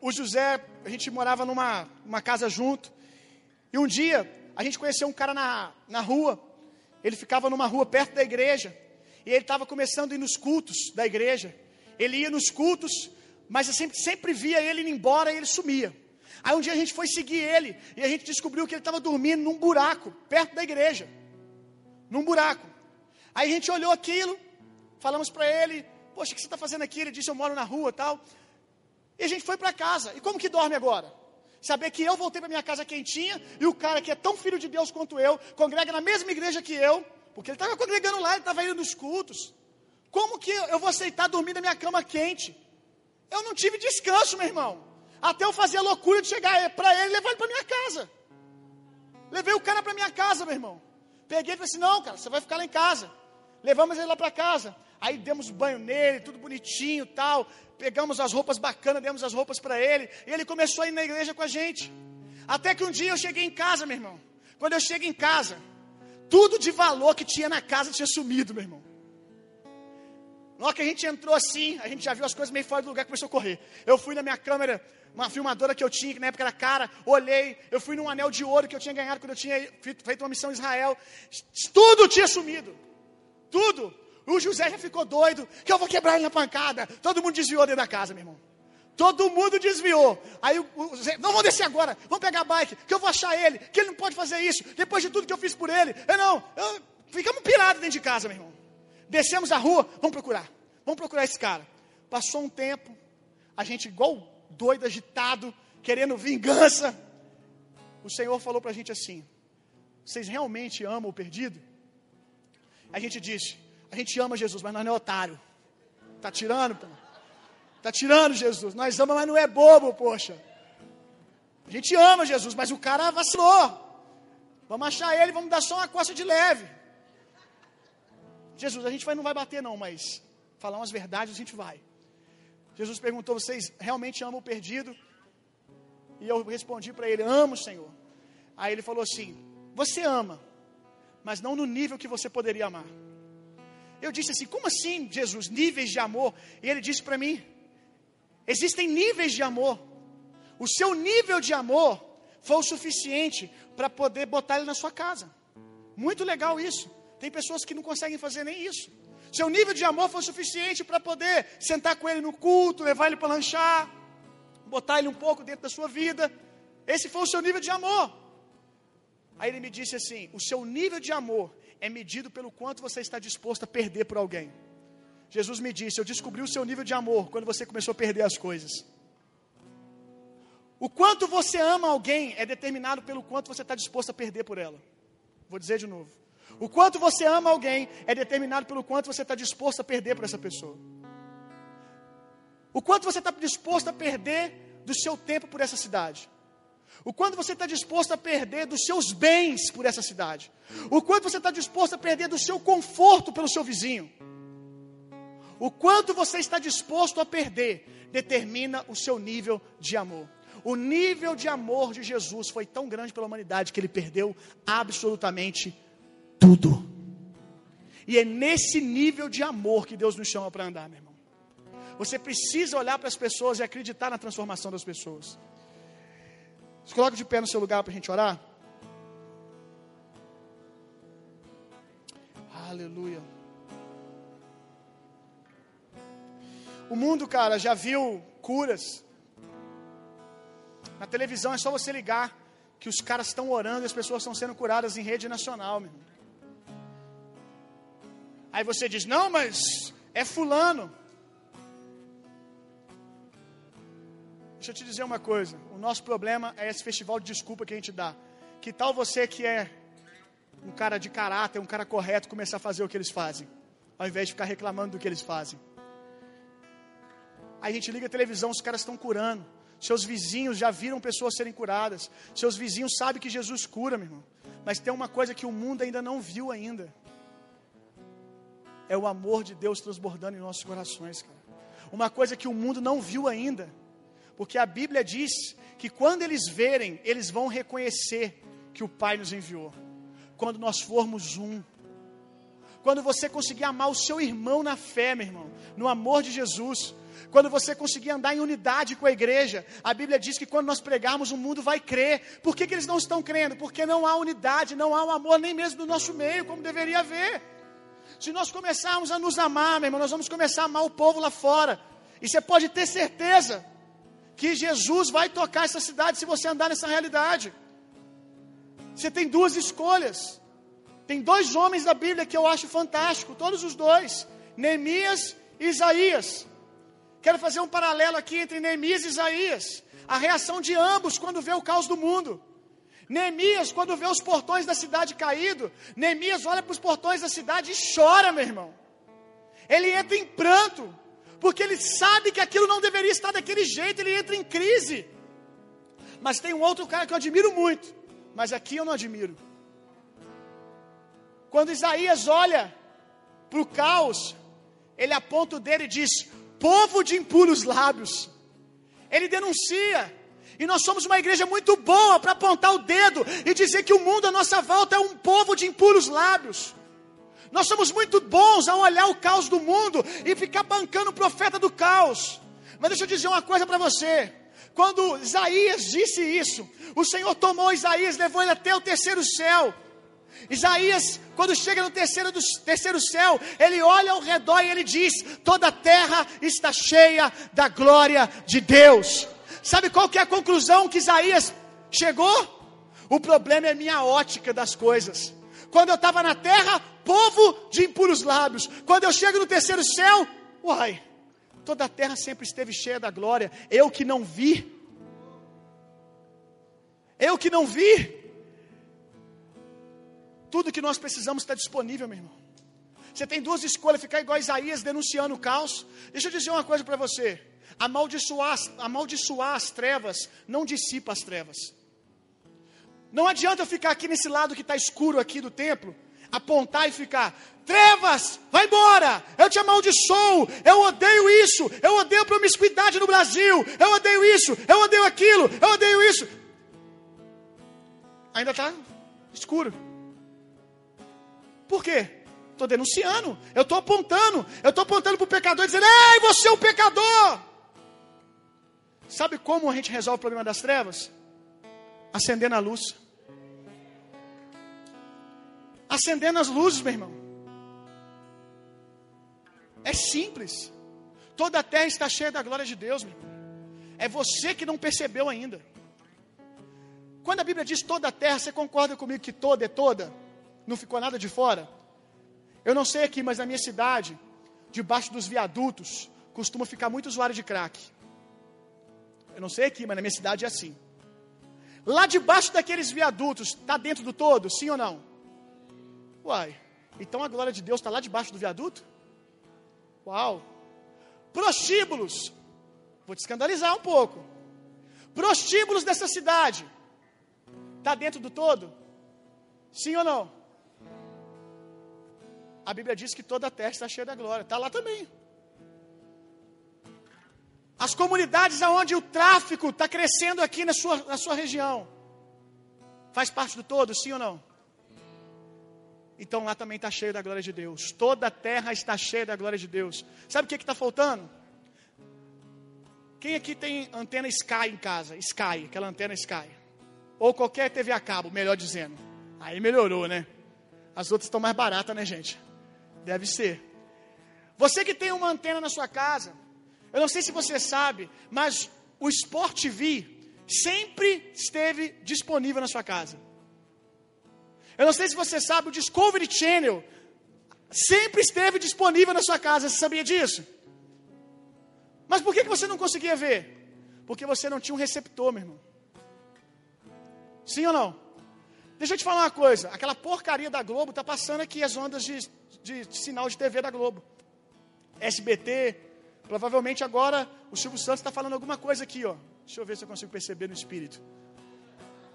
o José, a gente morava numa uma casa junto. E um dia, a gente conheceu um cara na, na rua. Ele ficava numa rua perto da igreja. E ele estava começando a ir nos cultos da igreja. Ele ia nos cultos mas eu sempre, sempre via ele indo embora e ele sumia. Aí um dia a gente foi seguir ele e a gente descobriu que ele estava dormindo num buraco, perto da igreja. Num buraco. Aí a gente olhou aquilo, falamos para ele: Poxa, o que você está fazendo aqui? Ele disse: Eu moro na rua tal. E a gente foi para casa. E como que dorme agora? Saber que eu voltei para minha casa quentinha e o cara que é tão filho de Deus quanto eu, congrega na mesma igreja que eu, porque ele estava congregando lá, ele estava indo nos cultos. Como que eu vou aceitar dormir na minha cama quente? Eu não tive descanso, meu irmão. Até eu fazer a loucura de chegar para ele e levar ele para minha casa. Levei o cara para minha casa, meu irmão. Peguei e falei assim: não, cara, você vai ficar lá em casa. Levamos ele lá para casa. Aí demos banho nele, tudo bonitinho tal. Pegamos as roupas bacanas, demos as roupas para ele. E ele começou a ir na igreja com a gente. Até que um dia eu cheguei em casa, meu irmão. Quando eu chego em casa, tudo de valor que tinha na casa tinha sumido, meu irmão. Na hora que a gente entrou assim, a gente já viu as coisas meio fora do lugar, começou a correr. Eu fui na minha câmera, uma filmadora que eu tinha, que na época era cara, olhei, eu fui num anel de ouro que eu tinha ganhado quando eu tinha feito uma missão em Israel. Tudo tinha sumido. Tudo. O José já ficou doido, que eu vou quebrar ele na pancada. Todo mundo desviou dentro da casa, meu irmão. Todo mundo desviou. Aí o José, não vamos descer agora, vamos pegar a bike, que eu vou achar ele, que ele não pode fazer isso, depois de tudo que eu fiz por ele. Eu não, eu, ficamos pirados dentro de casa, meu irmão. Descemos a rua, vamos procurar. Vamos procurar esse cara. Passou um tempo, a gente igual doido, agitado, querendo vingança. O Senhor falou para a gente assim: Vocês realmente amam o perdido? A gente disse: A gente ama Jesus, mas nós não é otário. Tá tirando, pô? Tá tirando Jesus. Nós amamos, mas não é bobo, poxa. A gente ama Jesus, mas o cara vacilou. Vamos achar ele, vamos dar só uma costa de leve. Jesus, a gente vai, não vai bater não, mas falar umas verdades a gente vai. Jesus perguntou: Vocês realmente amam o perdido? E eu respondi para ele: Amo, Senhor. Aí ele falou assim: Você ama, mas não no nível que você poderia amar. Eu disse assim: Como assim, Jesus? Níveis de amor? E ele disse para mim: Existem níveis de amor. O seu nível de amor foi o suficiente para poder botar ele na sua casa. Muito legal isso. Tem pessoas que não conseguem fazer nem isso. Seu nível de amor foi suficiente para poder sentar com ele no culto, levar ele para lanchar, botar ele um pouco dentro da sua vida. Esse foi o seu nível de amor. Aí ele me disse assim: o seu nível de amor é medido pelo quanto você está disposto a perder por alguém. Jesus me disse: Eu descobri o seu nível de amor quando você começou a perder as coisas. O quanto você ama alguém é determinado pelo quanto você está disposto a perder por ela. Vou dizer de novo. O quanto você ama alguém é determinado pelo quanto você está disposto a perder por essa pessoa. O quanto você está disposto a perder do seu tempo por essa cidade. O quanto você está disposto a perder dos seus bens por essa cidade. O quanto você está disposto a perder do seu conforto pelo seu vizinho. O quanto você está disposto a perder determina o seu nível de amor. O nível de amor de Jesus foi tão grande pela humanidade que ele perdeu absolutamente tudo. E é nesse nível de amor que Deus nos chama para andar, meu irmão. Você precisa olhar para as pessoas e acreditar na transformação das pessoas. Se coloca de pé no seu lugar para a gente orar. Aleluia. O mundo, cara, já viu curas. Na televisão é só você ligar que os caras estão orando e as pessoas estão sendo curadas em rede nacional, meu. Aí você diz: "Não, mas é fulano". Deixa eu te dizer uma coisa: o nosso problema é esse festival de desculpa que a gente dá. Que tal você que é um cara de caráter, um cara correto, começar a fazer o que eles fazem, ao invés de ficar reclamando do que eles fazem? Aí a gente liga a televisão, os caras estão curando. Seus vizinhos já viram pessoas serem curadas. Seus vizinhos sabem que Jesus cura, meu irmão. Mas tem uma coisa que o mundo ainda não viu ainda. É o amor de Deus transbordando em nossos corações, cara. Uma coisa que o mundo não viu ainda. Porque a Bíblia diz que quando eles verem, eles vão reconhecer que o Pai nos enviou. Quando nós formos um. Quando você conseguir amar o seu irmão na fé, meu irmão, no amor de Jesus quando você conseguir andar em unidade com a igreja, a Bíblia diz que quando nós pregarmos, o mundo vai crer. Por que, que eles não estão crendo? Porque não há unidade, não há um amor nem mesmo do nosso meio, como deveria haver. Se nós começarmos a nos amar, meu irmão, nós vamos começar a amar o povo lá fora. E você pode ter certeza que Jesus vai tocar essa cidade se você andar nessa realidade. Você tem duas escolhas. Tem dois homens da Bíblia que eu acho fantástico, todos os dois, Neemias e Isaías. Quero fazer um paralelo aqui entre Neemias e Isaías. A reação de ambos quando vê o caos do mundo. Neemias, quando vê os portões da cidade caído, Neemias olha para os portões da cidade e chora, meu irmão. Ele entra em pranto, porque ele sabe que aquilo não deveria estar daquele jeito, ele entra em crise. Mas tem um outro cara que eu admiro muito, mas aqui eu não admiro. Quando Isaías olha para o caos, ele aponta o dele e diz: povo de impuros lábios. Ele denuncia. E nós somos uma igreja muito boa para apontar o dedo e dizer que o mundo à nossa volta é um povo de impuros lábios. Nós somos muito bons a olhar o caos do mundo e ficar bancando o profeta do caos. Mas deixa eu dizer uma coisa para você. Quando Isaías disse isso, o Senhor tomou Isaías, levou ele até o terceiro céu. Isaías, quando chega no terceiro, do, terceiro céu, ele olha ao redor e ele diz: toda a terra está cheia da glória de Deus. Sabe qual que é a conclusão que Isaías chegou? O problema é minha ótica das coisas. Quando eu estava na terra, povo de impuros lábios. Quando eu chego no terceiro céu, uai, toda a terra sempre esteve cheia da glória. Eu que não vi. Eu que não vi. Tudo que nós precisamos está disponível, meu irmão. Você tem duas escolhas: ficar igual Isaías denunciando o caos. Deixa eu dizer uma coisa para você: amaldiçoar, amaldiçoar as trevas não dissipa as trevas. Não adianta eu ficar aqui nesse lado que está escuro aqui do templo, apontar e ficar, trevas, vai embora, eu te amaldiçoo, eu odeio isso, eu odeio promiscuidade no Brasil, eu odeio isso, eu odeio aquilo, eu odeio isso. Ainda está escuro. Por quê? Estou denunciando, eu estou apontando, eu estou apontando para o pecador e dizendo, ei, você é o pecador. Sabe como a gente resolve o problema das trevas? Acendendo a luz. Acendendo as luzes, meu irmão. É simples. Toda a terra está cheia da glória de Deus, meu irmão. É você que não percebeu ainda. Quando a Bíblia diz toda a terra, você concorda comigo que toda é toda? Não ficou nada de fora? Eu não sei aqui, mas na minha cidade, debaixo dos viadutos, costuma ficar muito usuário de crack. Eu não sei aqui, mas na minha cidade é assim. Lá debaixo daqueles viadutos, está dentro do todo, sim ou não? Uai, então a glória de Deus está lá debaixo do viaduto? Uau! Prostíbulos, vou te escandalizar um pouco. Prostíbulos dessa cidade, está dentro do todo? Sim ou não? A Bíblia diz que toda a terra está cheia da glória, está lá também. As comunidades onde o tráfico está crescendo aqui na sua, na sua região, faz parte do todo, sim ou não? Então lá também está cheio da glória de Deus. Toda a terra está cheia da glória de Deus. Sabe o que está faltando? Quem aqui tem antena Sky em casa? Sky, aquela antena Sky. Ou qualquer TV a cabo, melhor dizendo. Aí melhorou, né? As outras estão mais baratas, né, gente? Deve ser. Você que tem uma antena na sua casa, eu não sei se você sabe, mas o Sport sempre esteve disponível na sua casa. Eu não sei se você sabe, o Discovery Channel sempre esteve disponível na sua casa. Você sabia disso? Mas por que você não conseguia ver? Porque você não tinha um receptor, meu irmão. Sim ou não? Deixa eu te falar uma coisa. Aquela porcaria da Globo está passando aqui as ondas de, de, de, sinal de TV da Globo. SBT. Provavelmente agora o Silvio Santos está falando alguma coisa aqui, ó. Deixa eu ver se eu consigo perceber no espírito.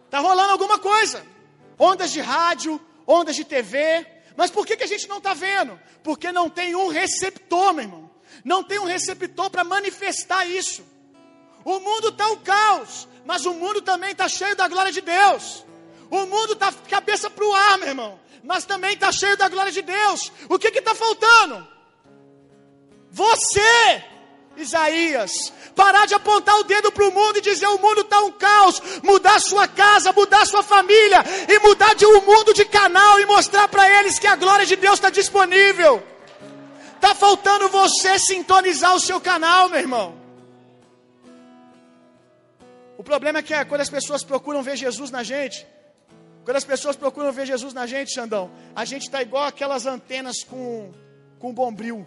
Está rolando alguma coisa. Ondas de rádio, ondas de TV. Mas por que, que a gente não está vendo? Porque não tem um receptor, meu irmão. Não tem um receptor para manifestar isso. O mundo está um caos, mas o mundo também está cheio da glória de Deus. O mundo está cabeça para o ar, meu irmão. Mas também está cheio da glória de Deus. O que está faltando? Você, Isaías, parar de apontar o dedo para o mundo e dizer o mundo está um caos, mudar sua casa, mudar sua família e mudar de um mundo de canal e mostrar para eles que a glória de Deus está disponível. Está faltando você sintonizar o seu canal, meu irmão. O problema é que é, quando as pessoas procuram ver Jesus na gente, quando as pessoas procuram ver Jesus na gente, Xandão, a gente está igual aquelas antenas com, com bombril.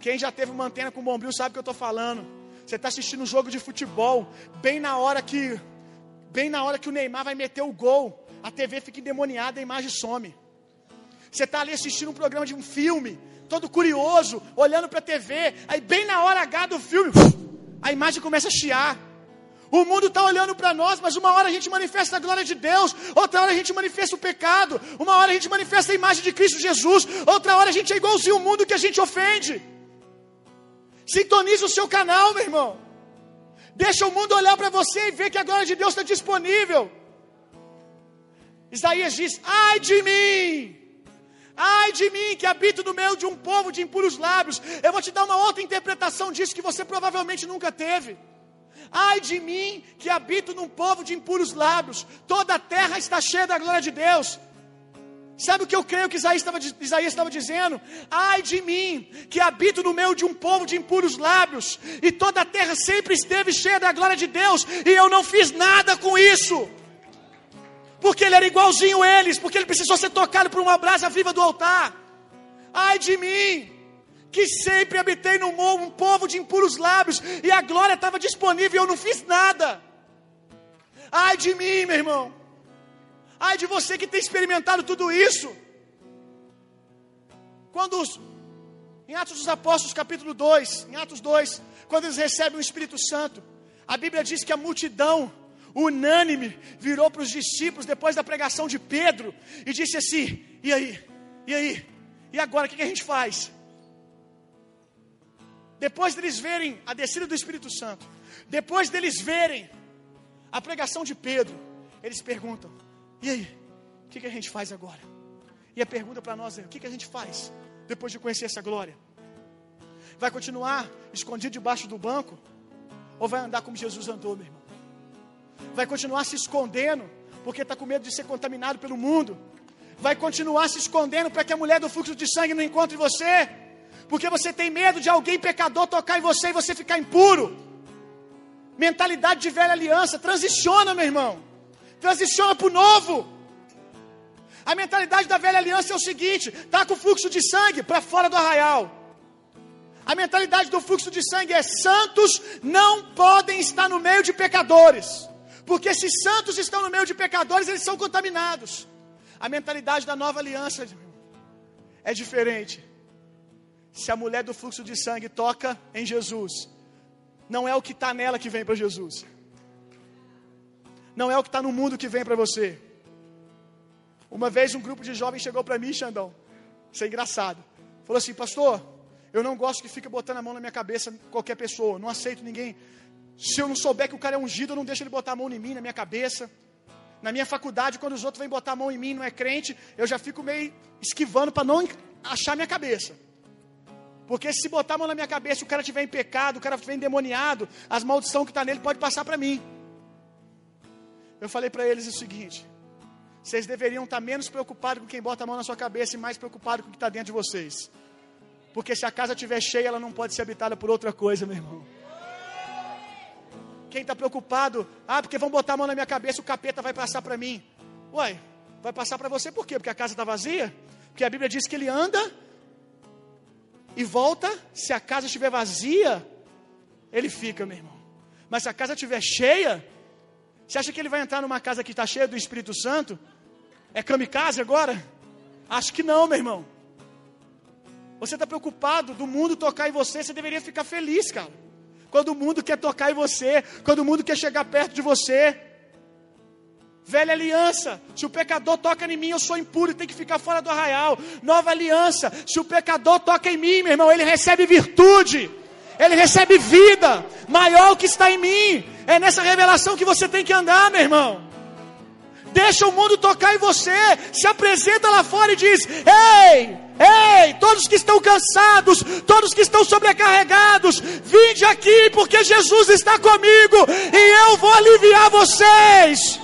Quem já teve uma antena com bombril sabe o que eu estou falando. Você está assistindo um jogo de futebol, bem na hora que, bem na hora que o Neymar vai meter o gol, a TV fica endemoniada, a imagem some. Você está ali assistindo um programa de um filme, todo curioso, olhando para a TV, aí bem na hora H do filme, a imagem começa a chiar. O mundo está olhando para nós, mas uma hora a gente manifesta a glória de Deus, outra hora a gente manifesta o pecado, uma hora a gente manifesta a imagem de Cristo Jesus, outra hora a gente é igualzinho o mundo que a gente ofende. Sintonize o seu canal, meu irmão. Deixa o mundo olhar para você e ver que a glória de Deus está disponível. Isaías diz: Ai de mim, ai de mim que habito no meio de um povo de impuros lábios. Eu vou te dar uma outra interpretação disso que você provavelmente nunca teve. Ai de mim, que habito num povo de impuros lábios, toda a terra está cheia da glória de Deus. Sabe o que eu creio que Isaías estava, Isaías estava dizendo? Ai de mim, que habito no meio de um povo de impuros lábios, e toda a terra sempre esteve cheia da glória de Deus, e eu não fiz nada com isso, porque ele era igualzinho eles, porque ele precisou ser tocado por uma brasa viva do altar. Ai de mim, que sempre habitei num um povo de impuros lábios, e a glória estava disponível e eu não fiz nada. Ai de mim, meu irmão. Ai de você que tem experimentado tudo isso. Quando os, em Atos dos Apóstolos, capítulo 2, em Atos 2, quando eles recebem o Espírito Santo, a Bíblia diz que a multidão, unânime, virou para os discípulos depois da pregação de Pedro e disse assim: E aí? E aí? E agora o que a gente faz? Depois deles verem a descida do Espírito Santo, depois deles verem a pregação de Pedro, eles perguntam: E aí? O que, que a gente faz agora? E a pergunta para nós é: o que, que a gente faz depois de conhecer essa glória? Vai continuar escondido debaixo do banco? Ou vai andar como Jesus andou, meu irmão? Vai continuar se escondendo porque está com medo de ser contaminado pelo mundo? Vai continuar se escondendo para que a mulher do fluxo de sangue não encontre você? Porque você tem medo de alguém pecador tocar em você e você ficar impuro? Mentalidade de velha aliança, transiciona, meu irmão. Transiciona para o novo. A mentalidade da velha aliança é o seguinte: tá com fluxo de sangue para fora do arraial. A mentalidade do fluxo de sangue é: santos não podem estar no meio de pecadores, porque se santos estão no meio de pecadores, eles são contaminados. A mentalidade da nova aliança é diferente. Se a mulher do fluxo de sangue toca em Jesus, não é o que está nela que vem para Jesus, não é o que está no mundo que vem para você. Uma vez um grupo de jovens chegou para mim, Xandão, isso é engraçado. Falou assim, pastor, eu não gosto que fica botando a mão na minha cabeça qualquer pessoa, não aceito ninguém. Se eu não souber que o cara é ungido, eu não deixo ele botar a mão em mim, na minha cabeça. Na minha faculdade, quando os outros vêm botar a mão em mim, não é crente, eu já fico meio esquivando para não achar minha cabeça. Porque se botar a mão na minha cabeça, o cara estiver em pecado, o cara estiver endemoniado, as maldições que está nele pode passar para mim. Eu falei para eles o seguinte: vocês deveriam estar menos preocupados com quem bota a mão na sua cabeça e mais preocupados com o que está dentro de vocês. Porque se a casa estiver cheia, ela não pode ser habitada por outra coisa, meu irmão. Quem está preocupado, ah, porque vão botar a mão na minha cabeça, o capeta vai passar para mim. Uai, vai passar para você por quê? Porque a casa está vazia? Porque a Bíblia diz que ele anda e volta, se a casa estiver vazia, ele fica, meu irmão. Mas se a casa estiver cheia, você acha que ele vai entrar numa casa que está cheia do Espírito Santo? É kamikaze agora? Acho que não, meu irmão. Você está preocupado do mundo tocar em você, você deveria ficar feliz, cara. Quando o mundo quer tocar em você, quando o mundo quer chegar perto de você. Velha aliança, se o pecador toca em mim, eu sou impuro e tenho que ficar fora do arraial. Nova aliança, se o pecador toca em mim, meu irmão, ele recebe virtude, ele recebe vida, maior que está em mim. É nessa revelação que você tem que andar, meu irmão deixa o mundo tocar em você, se apresenta lá fora e diz: Ei, ei, todos que estão cansados, todos que estão sobrecarregados, vinde aqui, porque Jesus está comigo e eu vou aliviar vocês.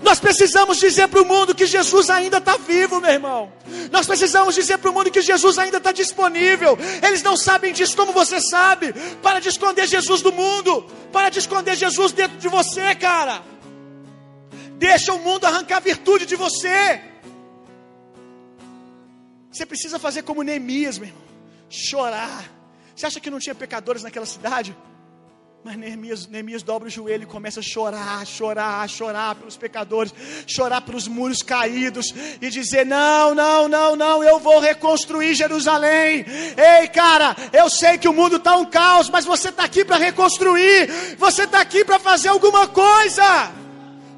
Nós precisamos dizer para o mundo que Jesus ainda está vivo, meu irmão. Nós precisamos dizer para o mundo que Jesus ainda está disponível. Eles não sabem disso como você sabe. Para de esconder Jesus do mundo. Para de esconder Jesus dentro de você, cara. Deixa o mundo arrancar virtude de você. Você precisa fazer como Neemias, meu irmão. Chorar. Você acha que não tinha pecadores naquela cidade? Mas Neemias, Neemias dobra o joelho e começa a chorar, chorar, chorar pelos pecadores, chorar pelos muros caídos e dizer: Não, não, não, não, eu vou reconstruir Jerusalém. Ei, cara, eu sei que o mundo está um caos, mas você está aqui para reconstruir, você está aqui para fazer alguma coisa.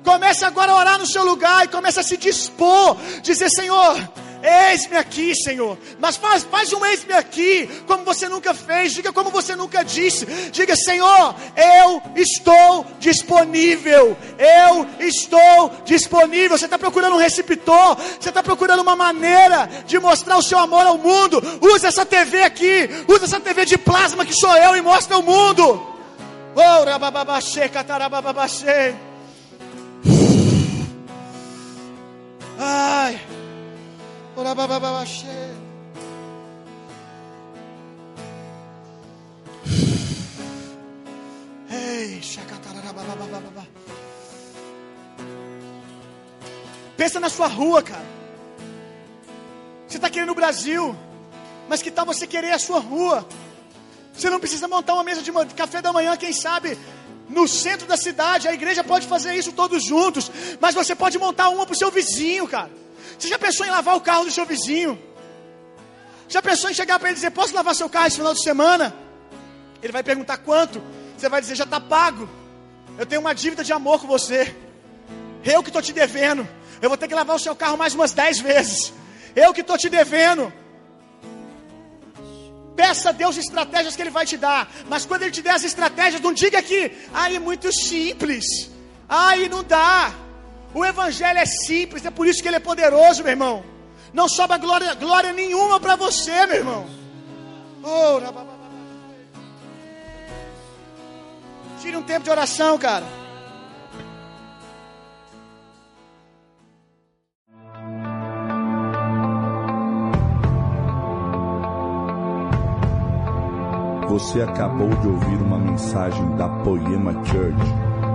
Comece agora a orar no seu lugar e comece a se dispor, dizer: Senhor, eis-me aqui, Senhor. Mas faz, faz um eis-me aqui, como você nunca fez, diga como você nunca disse. Diga, Senhor, eu estou disponível. Eu estou disponível. Você está procurando um receptor, você está procurando uma maneira de mostrar o seu amor ao mundo. Usa essa TV aqui, usa essa TV de plasma que sou eu e mostra ao mundo. Oh, rabababaxê, catarabababaxê. Ai. Pensa na sua rua, cara. Você está querendo o Brasil, mas que tal você querer a sua rua? Você não precisa montar uma mesa de café da manhã, quem sabe no centro da cidade. A igreja pode fazer isso todos juntos, mas você pode montar uma para o seu vizinho, cara. Você já pensou em lavar o carro do seu vizinho? Já pensou em chegar para ele e dizer: Posso lavar seu carro esse final de semana? Ele vai perguntar quanto. Você vai dizer: Já está pago. Eu tenho uma dívida de amor com você. Eu que estou te devendo. Eu vou ter que lavar o seu carro mais umas dez vezes. Eu que estou te devendo. Peça a Deus estratégias que Ele vai te dar. Mas quando Ele te der as estratégias, não diga que, ai, é muito simples. Ai, não dá. O Evangelho é simples, é por isso que ele é poderoso, meu irmão. Não sobra glória, glória nenhuma para você, meu irmão. Oh, Tire um tempo de oração, cara. Você acabou de ouvir uma mensagem da Poema Church.